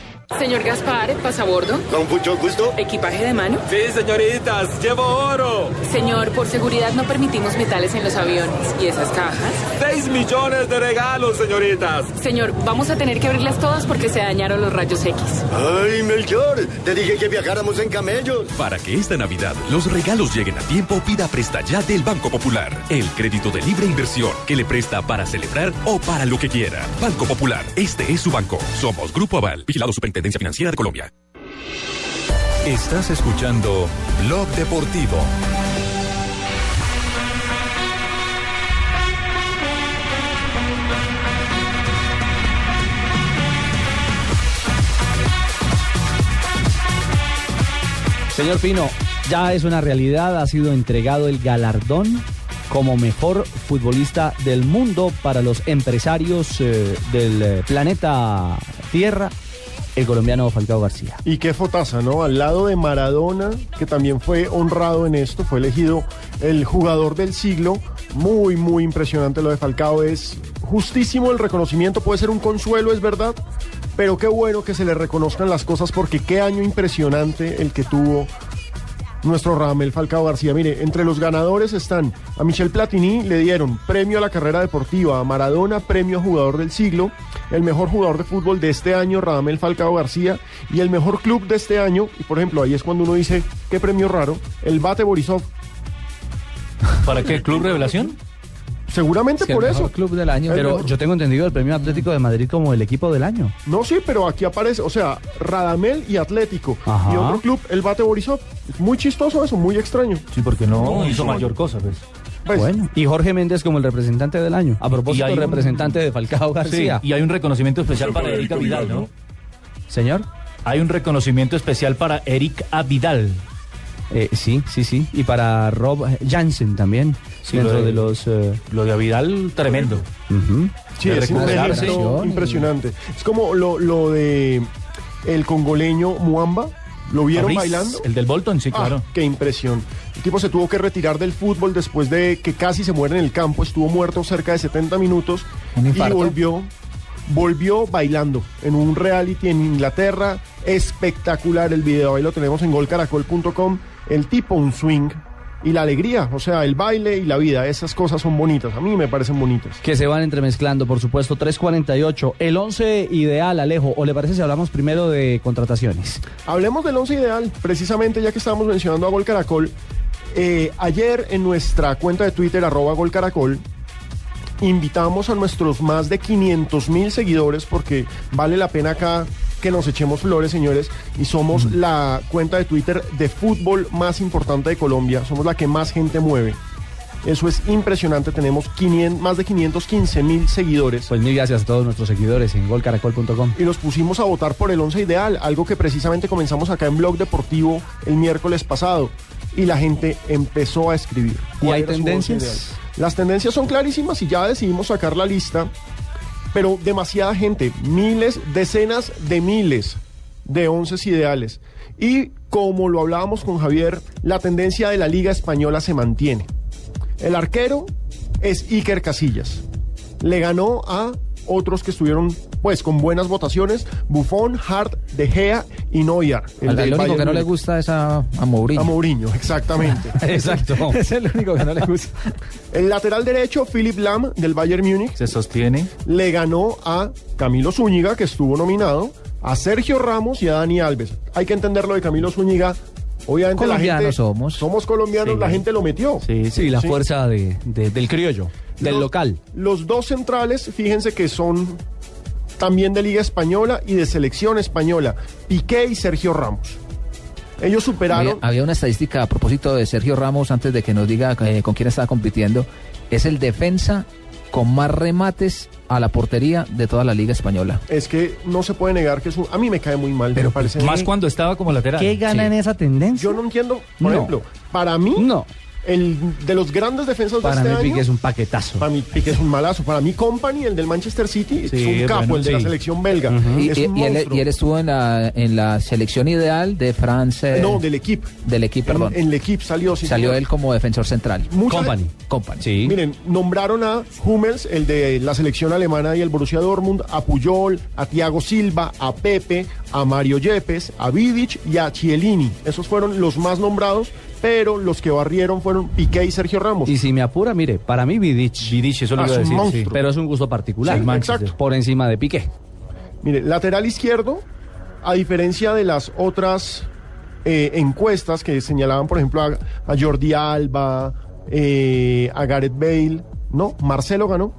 Señor Gaspar, pasabordo. Con mucho gusto. ¿Equipaje de mano? Sí, señoritas, llevo oro. Señor, por seguridad no permitimos metales en los aviones. ¿Y esas cajas? Seis millones de regalos, señoritas. Señor, vamos a tener que abrirlas todas porque se dañaron los rayos X. Ay, Melchor, te dije que viajáramos en camellos. Para que esta Navidad los regalos lleguen a tiempo, pida Presta Ya del Banco Popular. El crédito de libre inversión que le presta para celebrar o para lo que quiera. Banco Popular, este es su banco. Somos Grupo Aval, vigilado Financiera de Colombia. Estás escuchando Blog Deportivo. Señor Pino, ya es una realidad, ha sido entregado el galardón como mejor futbolista del mundo para los empresarios eh, del eh, planeta Tierra, el colombiano Falcao García. Y qué fotaza, ¿no? Al lado de Maradona, que también fue honrado en esto, fue elegido el jugador del siglo. Muy, muy impresionante lo de Falcao. Es justísimo el reconocimiento, puede ser un consuelo, es verdad. Pero qué bueno que se le reconozcan las cosas porque qué año impresionante el que tuvo nuestro Ramel Falcao García. Mire, entre los ganadores están a Michel Platini, le dieron premio a la carrera deportiva, a Maradona, premio a jugador del siglo, el mejor jugador de fútbol de este año, Radamel Falcao García, y el mejor club de este año, y por ejemplo, ahí es cuando uno dice, qué premio raro, el Bate Borisov. ¿Para qué? ¿Club Revelación? Seguramente Es el por mejor eso. club del año. El Pero mejor. yo tengo entendido el premio Atlético de Madrid como el equipo del año. No, sí, pero aquí aparece, o sea, Radamel y Atlético. Ajá. Y otro club, el Bate Borisov. Muy chistoso eso, muy extraño. Sí, porque no, No, hizo mayor cosa, pues. Pues, bueno, y Jorge Méndez como el representante del año. A propósito, un- representante de Falcao Sí, García. y hay un reconocimiento especial para Erika Vidal, ¿no? Señor. Hay un reconocimiento especial para Eric Vidal. Eh, sí, sí, sí. Y para Rob Jansen también. Sí, dentro lo de- de, los. eh, Lo de Vidal, tremendo. sí, es impresionante. Es como lo, lo de el congoleño Muamba. ¿Lo vieron bailando? El del Bolton, sí, Ah, claro. qué impresión. El tipo se tuvo que retirar del fútbol después de que casi se muere en el campo. Estuvo muerto cerca de 70 minutos y volvió, volvió bailando en un reality en Inglaterra. Espectacular el video. Ahí lo tenemos en golcaracol.com. El tipo, un swing y la alegría. O sea, el baile y la vida. Esas cosas son bonitas. A mí me parecen bonitas. Que se van entremezclando, por supuesto. 348. El 11 ideal, Alejo. ¿O le parece si hablamos primero de contrataciones? Hablemos del once ideal, precisamente ya que estábamos mencionando a Gol Caracol. Eh, ayer en nuestra cuenta de Twitter, arroba Gol Caracol, invitamos a nuestros más de 500 mil seguidores porque vale la pena acá que nos echemos flores, señores, y somos la cuenta de Twitter de fútbol más importante de Colombia, somos la que más gente mueve. Eso es impresionante, tenemos 500 más de 515 mil seguidores. Pues mil gracias a todos nuestros seguidores en golcaracol.com. y nos pusimos a votar por el once ideal, algo que precisamente comenzamos acá en Blog Deportivo el miércoles pasado. Y la gente empezó a escribir. ¿Y ¿Cuál hay tendencias? Las tendencias son clarísimas y ya decidimos sacar la lista, pero demasiada gente, miles, decenas de miles de once ideales. Y como lo hablábamos con Javier, la tendencia de la Liga Española se mantiene. El arquero es Iker Casillas. Le ganó a otros que estuvieron pues con buenas votaciones, Buffon, Hart, De Gea y Neuer. Del el único Bayern que no le gusta es a, a Mourinho. A Mourinho, exactamente. [laughs] Exacto. [laughs] es el único que no le gusta. El lateral derecho, Philip Lam, del Bayern Múnich, Se sostiene. le ganó a Camilo Zúñiga, que estuvo nominado, a Sergio Ramos y a Dani Alves. Hay que entender lo de Camilo Zúñiga. Obviamente la Colombianos gente... somos. Somos colombianos, Sí. la gente lo metió. Sí, sí. Sí, la Sí. fuerza de, de- del criollo, del Los- local. Los dos centrales, fíjense que son también de Liga Española y de Selección Española, Piqué y Sergio Ramos. Ellos superaron... Había, había una estadística a propósito de Sergio Ramos, antes de que nos diga eh, con quién estaba compitiendo. Es el defensa con más remates a la portería de toda la Liga Española. Es que no se puede negar que es un... A mí me cae muy mal, me parece... Más cuando estaba como lateral. ¿Qué gana Sí. en esa tendencia? Yo no entiendo, por No. ejemplo, para mí, No, el de los grandes defensas para de mí este Piqué año... es un paquetazo. Para mí Piqué es un malazo. Para mí Company, el del Manchester City, Sí, es un capo, bueno, el de la selección belga. Y, Es y- un y él, y él estuvo en la, en la selección ideal de Francia. No, del equipo. del equipo, perdón. En, el equipo salió. sí, Salió él como defensor central. Mucha- Company. Company. Sí. Miren, nombraron a Hummels, el de la selección alemana y el Borussia Dortmund, a Puyol, a Thiago Silva, a Pepe, a Mario Yepes, a Vidic y a Chiellini. Esos fueron los más nombrados, pero los que barrieron fueron Piqué y Sergio Ramos. Y si me apura, mire, para mí Vidic. Vidic, eso lo Ah, iba a es un decir. sí. monstruo. Pero es un gusto particular. Sí, exacto. Por encima de Piqué. Mire, lateral izquierdo, a diferencia de las otras eh, encuestas que señalaban, por ejemplo, a, a Jordi Alba, eh, a Gareth Bale, no, Marcelo ganó.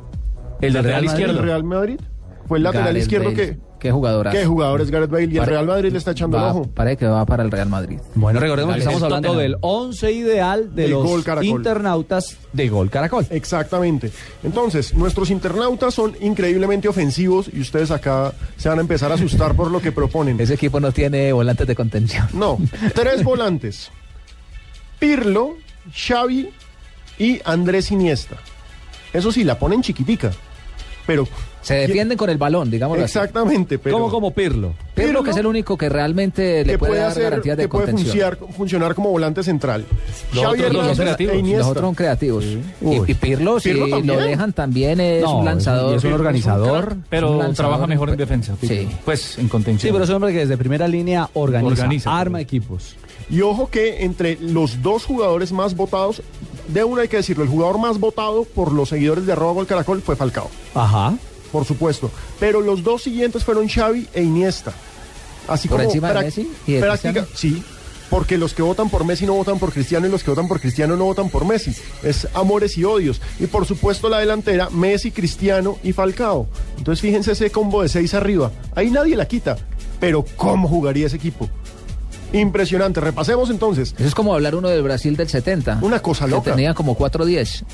El del Real El Izquierdo. Real Madrid. Fue el lateral Gareth izquierdo Bale. que... Qué jugadorazo. ¿Qué jugador es Gareth Bale? Y el Real Madrid le está echando el va- ojo. Parece que va para el Real Madrid. Bueno, recordemos que estamos el hablando del 11 ideal de Del los Gol internautas de Gol Caracol. Exactamente. Entonces, nuestros internautas son increíblemente ofensivos y ustedes acá se van a empezar a asustar por lo que proponen. Ese equipo no tiene volantes de contención. No, tres [laughs] volantes. Pirlo, Xavi y Andrés Iniesta. Eso sí, la ponen chiquitica. Pero Se defienden con el balón, digámoslo así. exactamente, pero ¿Cómo como Pirlo? Pirlo, Pirlo, que es el único que realmente le que puede, puede dar hacer, garantías de que puede funcionar, funcionar como volante central. Los Xavi otros son creativos. e Los Iniesta. otros son creativos. Y, Pirlo, si Pirlo lo dejan también es No, un lanzador. es un organizador. Pero un lanzador. trabaja mejor en defensa. Sí. Pues en contención. Sí, pero es un hombre que desde primera línea organiza, Organiza, arma pero- equipos. Y ojo que entre los dos jugadores más votados, de uno hay que decirlo, el jugador más votado por los seguidores de arroba gol caracol fue Falcao, Ajá. Por supuesto. Pero los dos siguientes fueron Xavi e Iniesta. Así ¿Por como encima de prac- Messi y de práctica-? Sí, porque los que votan por Messi no votan por Cristiano y los que votan por Cristiano no votan por Messi. Es amores y odios. Y por supuesto la delantera, Messi, Cristiano y Falcao. Entonces fíjense ese combo de seis arriba. Ahí nadie la quita. Pero ¿cómo jugaría ese equipo? Impresionante. Repasemos entonces. Eso es como hablar uno del Brasil del 70. Una cosa que loca. tenía como 4-10.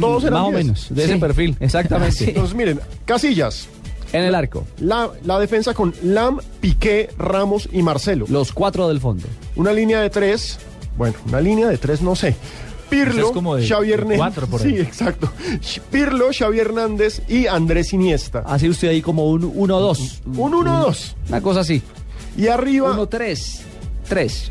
Todos eran Más o 10. menos, de ese perfil, exactamente. Entonces miren, Casillas. En el arco. La, la defensa con Lam, Piqué, Ramos y Marcelo. Los cuatro del fondo. Una línea de tres. Bueno, una línea de tres, no sé. Pirlo, como de- Xavi de Hernández. cuatro por ahí. Sí, exacto. Pirlo, Xavi Hernández y Andrés Iniesta. Así usted ahí como un 1-2. Un 1-2. Una cosa así. Y arriba. 1-3. 3.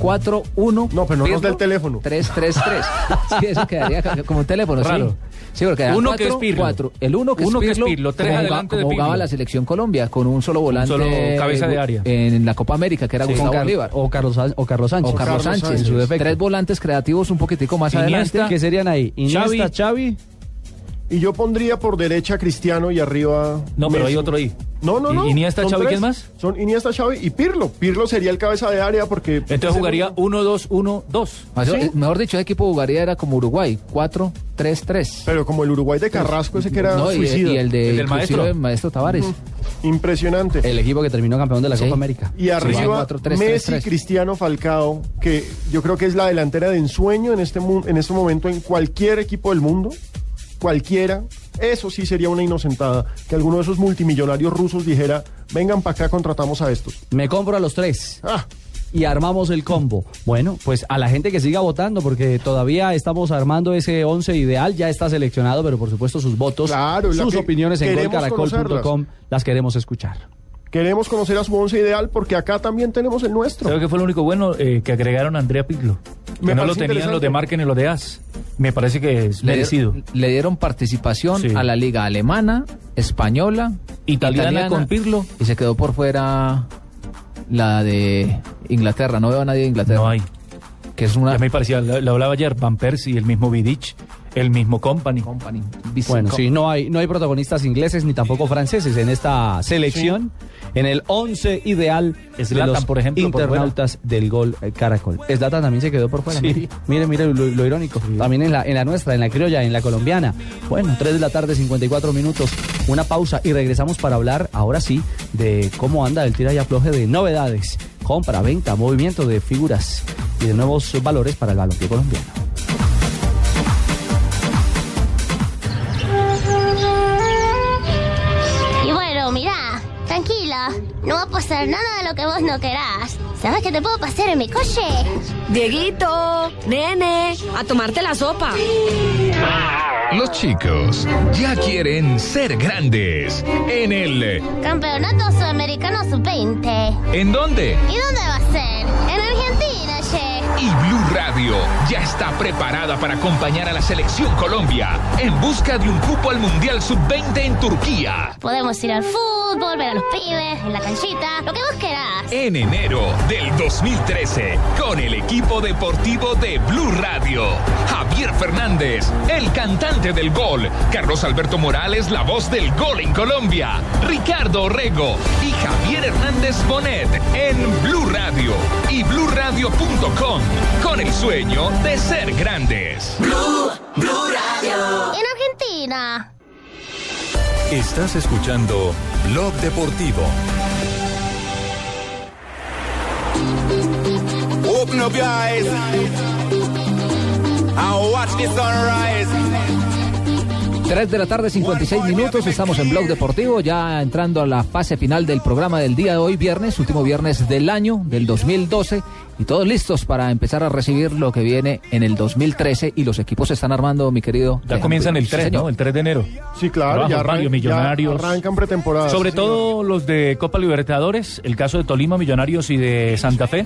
4-1. No, pero no nos da el teléfono. 3-3-3. [laughs] Sí, eso quedaría como un teléfono, Raro. sí. Sí, porque quedaría Uno que es cuatro, Pirlo. cuatro. El uno que Uno es que es Pirlo, Pirlo, tres como, adelante de como jugaba Pirlo. la selección Colombia, con un solo volante. solo cabeza de área. En la Copa América, que era Sí, Gustavo Car- Bolívar. o Carlos, o Carlos Sánchez. O Carlos Carlos Sánchez. Sánchez. En su defecto. Tres volantes creativos un poquitico más Iniesta. adelante. ¿Qué serían ahí? Iniesta, Xavi. Y yo pondría por derecha a Cristiano y arriba. No, pero Messi. hay otro ahí. No, no, ¿I- no. Iniesta, Xavi, tres. quién más? Son Iniesta, Xavi y Pirlo. Pirlo sería el cabeza de área porque. Entonces jugaría 1-2-1-2. Ah, eso- Sí. eh, Mejor dicho, ese equipo jugaría era como Uruguay, 4-3-3. Pero como el Uruguay de Carrasco, ese que era No, suicida. y el de El del maestro. el maestro Tavares. Impresionante. El equipo que terminó campeón de la Sí. Copa América. Y arriba, 4-3-3-3. Messi, Cristiano, Falcao, que yo creo que es la delantera de ensueño en este, mu- en este momento en cualquier equipo del mundo, cualquiera. Eso sí sería una inocentada, que alguno de esos multimillonarios rusos dijera, vengan para acá, contratamos a estos. Me compro a los tres. Ah, y armamos el combo. Bueno, pues a la gente que siga votando, porque todavía estamos armando ese 11 ideal, ya está seleccionado, pero por supuesto sus votos, Claro, la sus opiniones en golcaracol.com las queremos escuchar. Queremos conocer a su once ideal porque acá también tenemos el nuestro. ¿Sabe qué fue lo único bueno? Eh, que agregaron a Andrea Pirlo. Que Me no lo parece tenían los de. Marque ni los de As. Me parece que es Le, merecido. le dieron participación Sí. a la liga alemana, española, Italiana con Pirlo. y se quedó por fuera la de Inglaterra. No veo a nadie de Inglaterra. No hay. Que es una Ya me parecía, lo, lo hablaba ayer, Van Persie, el mismo Vidic, el mismo Company. company. Bueno, sí, no hay, no hay protagonistas ingleses ni tampoco franceses en esta selección. En el 11 ideal de Zlatan, los por ejemplo, por internautas del gol eh, Caracol. Zlatan también se quedó por fuera. Sí. Mire, mire, mire lo, lo irónico. También en la, en la nuestra, en la criolla, en la colombiana. Bueno, 3 de la tarde, 54 minutos. Una pausa y regresamos para hablar, ahora sí, de cómo anda el tira y afloje de novedades. Compra, venta, movimiento de figuras y de nuevos valores para el balompié colombiano. Y bueno, mirá, tranquila, no va a pasar nada de lo que vos no querás. ¿Sabes qué te puedo pasar en mi coche? Dieguito, nene, a tomarte la sopa. Los chicos ya quieren ser grandes. En el... Campeonato Sudamericano Sub-20. ¿En dónde? ¿Y dónde va a ser? En Argentina. Y Blue Radio ya está preparada para acompañar a la selección Colombia en busca de un cupo al Mundial Sub-20 en Turquía. Podemos ir al fútbol, ver a los pibes, en la canchita, lo que vos querás. En enero del 2013, con el equipo deportivo de Blue Radio. Javier Fernández, el cantante del gol. Carlos Alberto Morales, la voz del gol en Colombia. Ricardo Orrego y Javier Hernández Bonet en Blue Radio y bluradio.com con el sueño de ser grandes. En Argentina. Estás escuchando Blog Deportivo. Open up your eyes and watch the sunrise. 3 de la tarde, 56 minutos. Estamos en Blog Deportivo, ya entrando a la fase final del programa del día de hoy, viernes, último viernes del año, del 2012. Y todos listos para empezar a recibir lo que viene en el 2013. Y los equipos se están armando, mi querido. Ya comienzan el Sí, 3, señor. ¿no? El 3 de enero. Sí, claro, ya, arran- varios, ya millonarios. arrancan pretemporada. Sobre sí, todo los de Copa Libertadores, el caso de Tolima, Millonarios y de Santa Fe.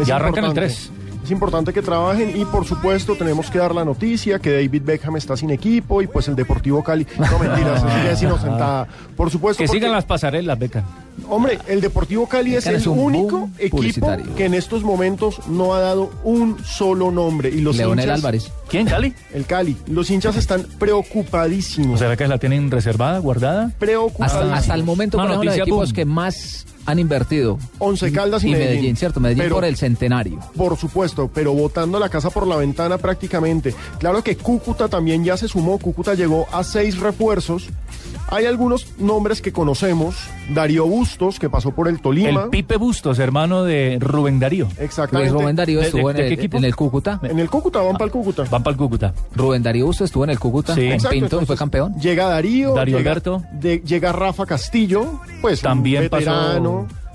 Es ya arrancan el importante. 3. Es importante que trabajen y por supuesto tenemos que dar la noticia que David Beckham está sin equipo y pues el Deportivo Cali. No mentiras, es inocentada. Por supuesto. Que porque- sigan las pasarelas, Beca. Hombre, el Deportivo Cali es Beckham el es único equipo que en estos momentos no ha dado un solo nombre. Y los Leonel hinchas- Álvarez. ¿Quién, Cali? El Cali. Los hinchas están preocupadísimos. ¿O será que la tienen reservada, guardada? preocupadísimos. Hasta, hasta el momento, ejemplo, los noticia equipos boom. que más han invertido. Once Caldas y, Medellín. ¿cierto? Medellín Pero- por el centenario. Por supuesto, pero botando la casa por la ventana prácticamente. Claro que Cúcuta también ya se sumó. Cúcuta llegó a seis refuerzos. Hay algunos nombres que conocemos. Darío Bustos, que pasó por el Tolima. El Pipe Bustos, hermano de Rubén Darío. Exactamente. Luis Rubén Darío ¿De- estuvo de- en, de el, equipo? en el Cúcuta. En el Cúcuta, van para el Cúcuta. Van para el Cúcuta. Rubén Darío Bustos estuvo en el Cúcuta Sí. Exacto, Pinto y entonces, fue campeón. Llega Darío. Darío llega, Alberto. de- llega Rafa Castillo, pues También un veterano,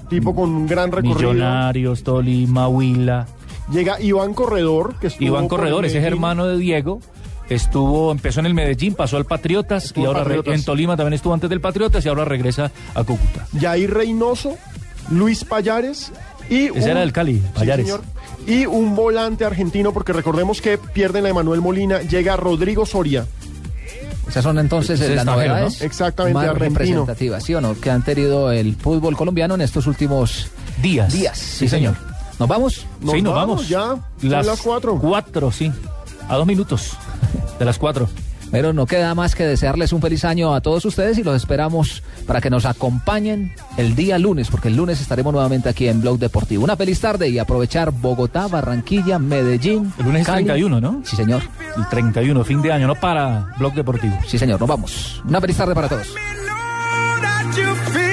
tipo con un gran recorrido. Millonarios, Tolima, Huila. Llega Iván Corredor, que estuvo Iván Corredor, ese es hermano de Diego. Estuvo, empezó en el Medellín, pasó al Patriotas Estuvo y ahora Patriotas. en Tolima también estuvo antes del Patriotas y ahora regresa a Cúcuta. Yair Reynoso, Luis Payares y Ese era del Cali, Payares. Y un volante argentino, porque recordemos que pierden a Emanuel Molina, llega Rodrigo Soria. Esas son entonces Ese las extranjero, novedades ¿no? Exactamente, más argentino. representativas, ¿sí o no? Que han tenido el fútbol colombiano en estos últimos Días. días. Sí, señor. ¿Nos vamos? sí, nos vamos. ya. Son las cuatro. Cuatro, sí. A dos minutos de las cuatro. Pero no queda más que desearles un feliz año a todos ustedes y los esperamos para que nos acompañen el día lunes, porque el lunes estaremos nuevamente aquí en Blog Deportivo. Una feliz tarde y aprovechar Bogotá, Barranquilla, Medellín. El lunes es Cali. 31, ¿no? Sí, señor. El 31, fin de año, no para Blog Deportivo. Sí, señor. Nos vamos. Una feliz tarde para todos. that you feel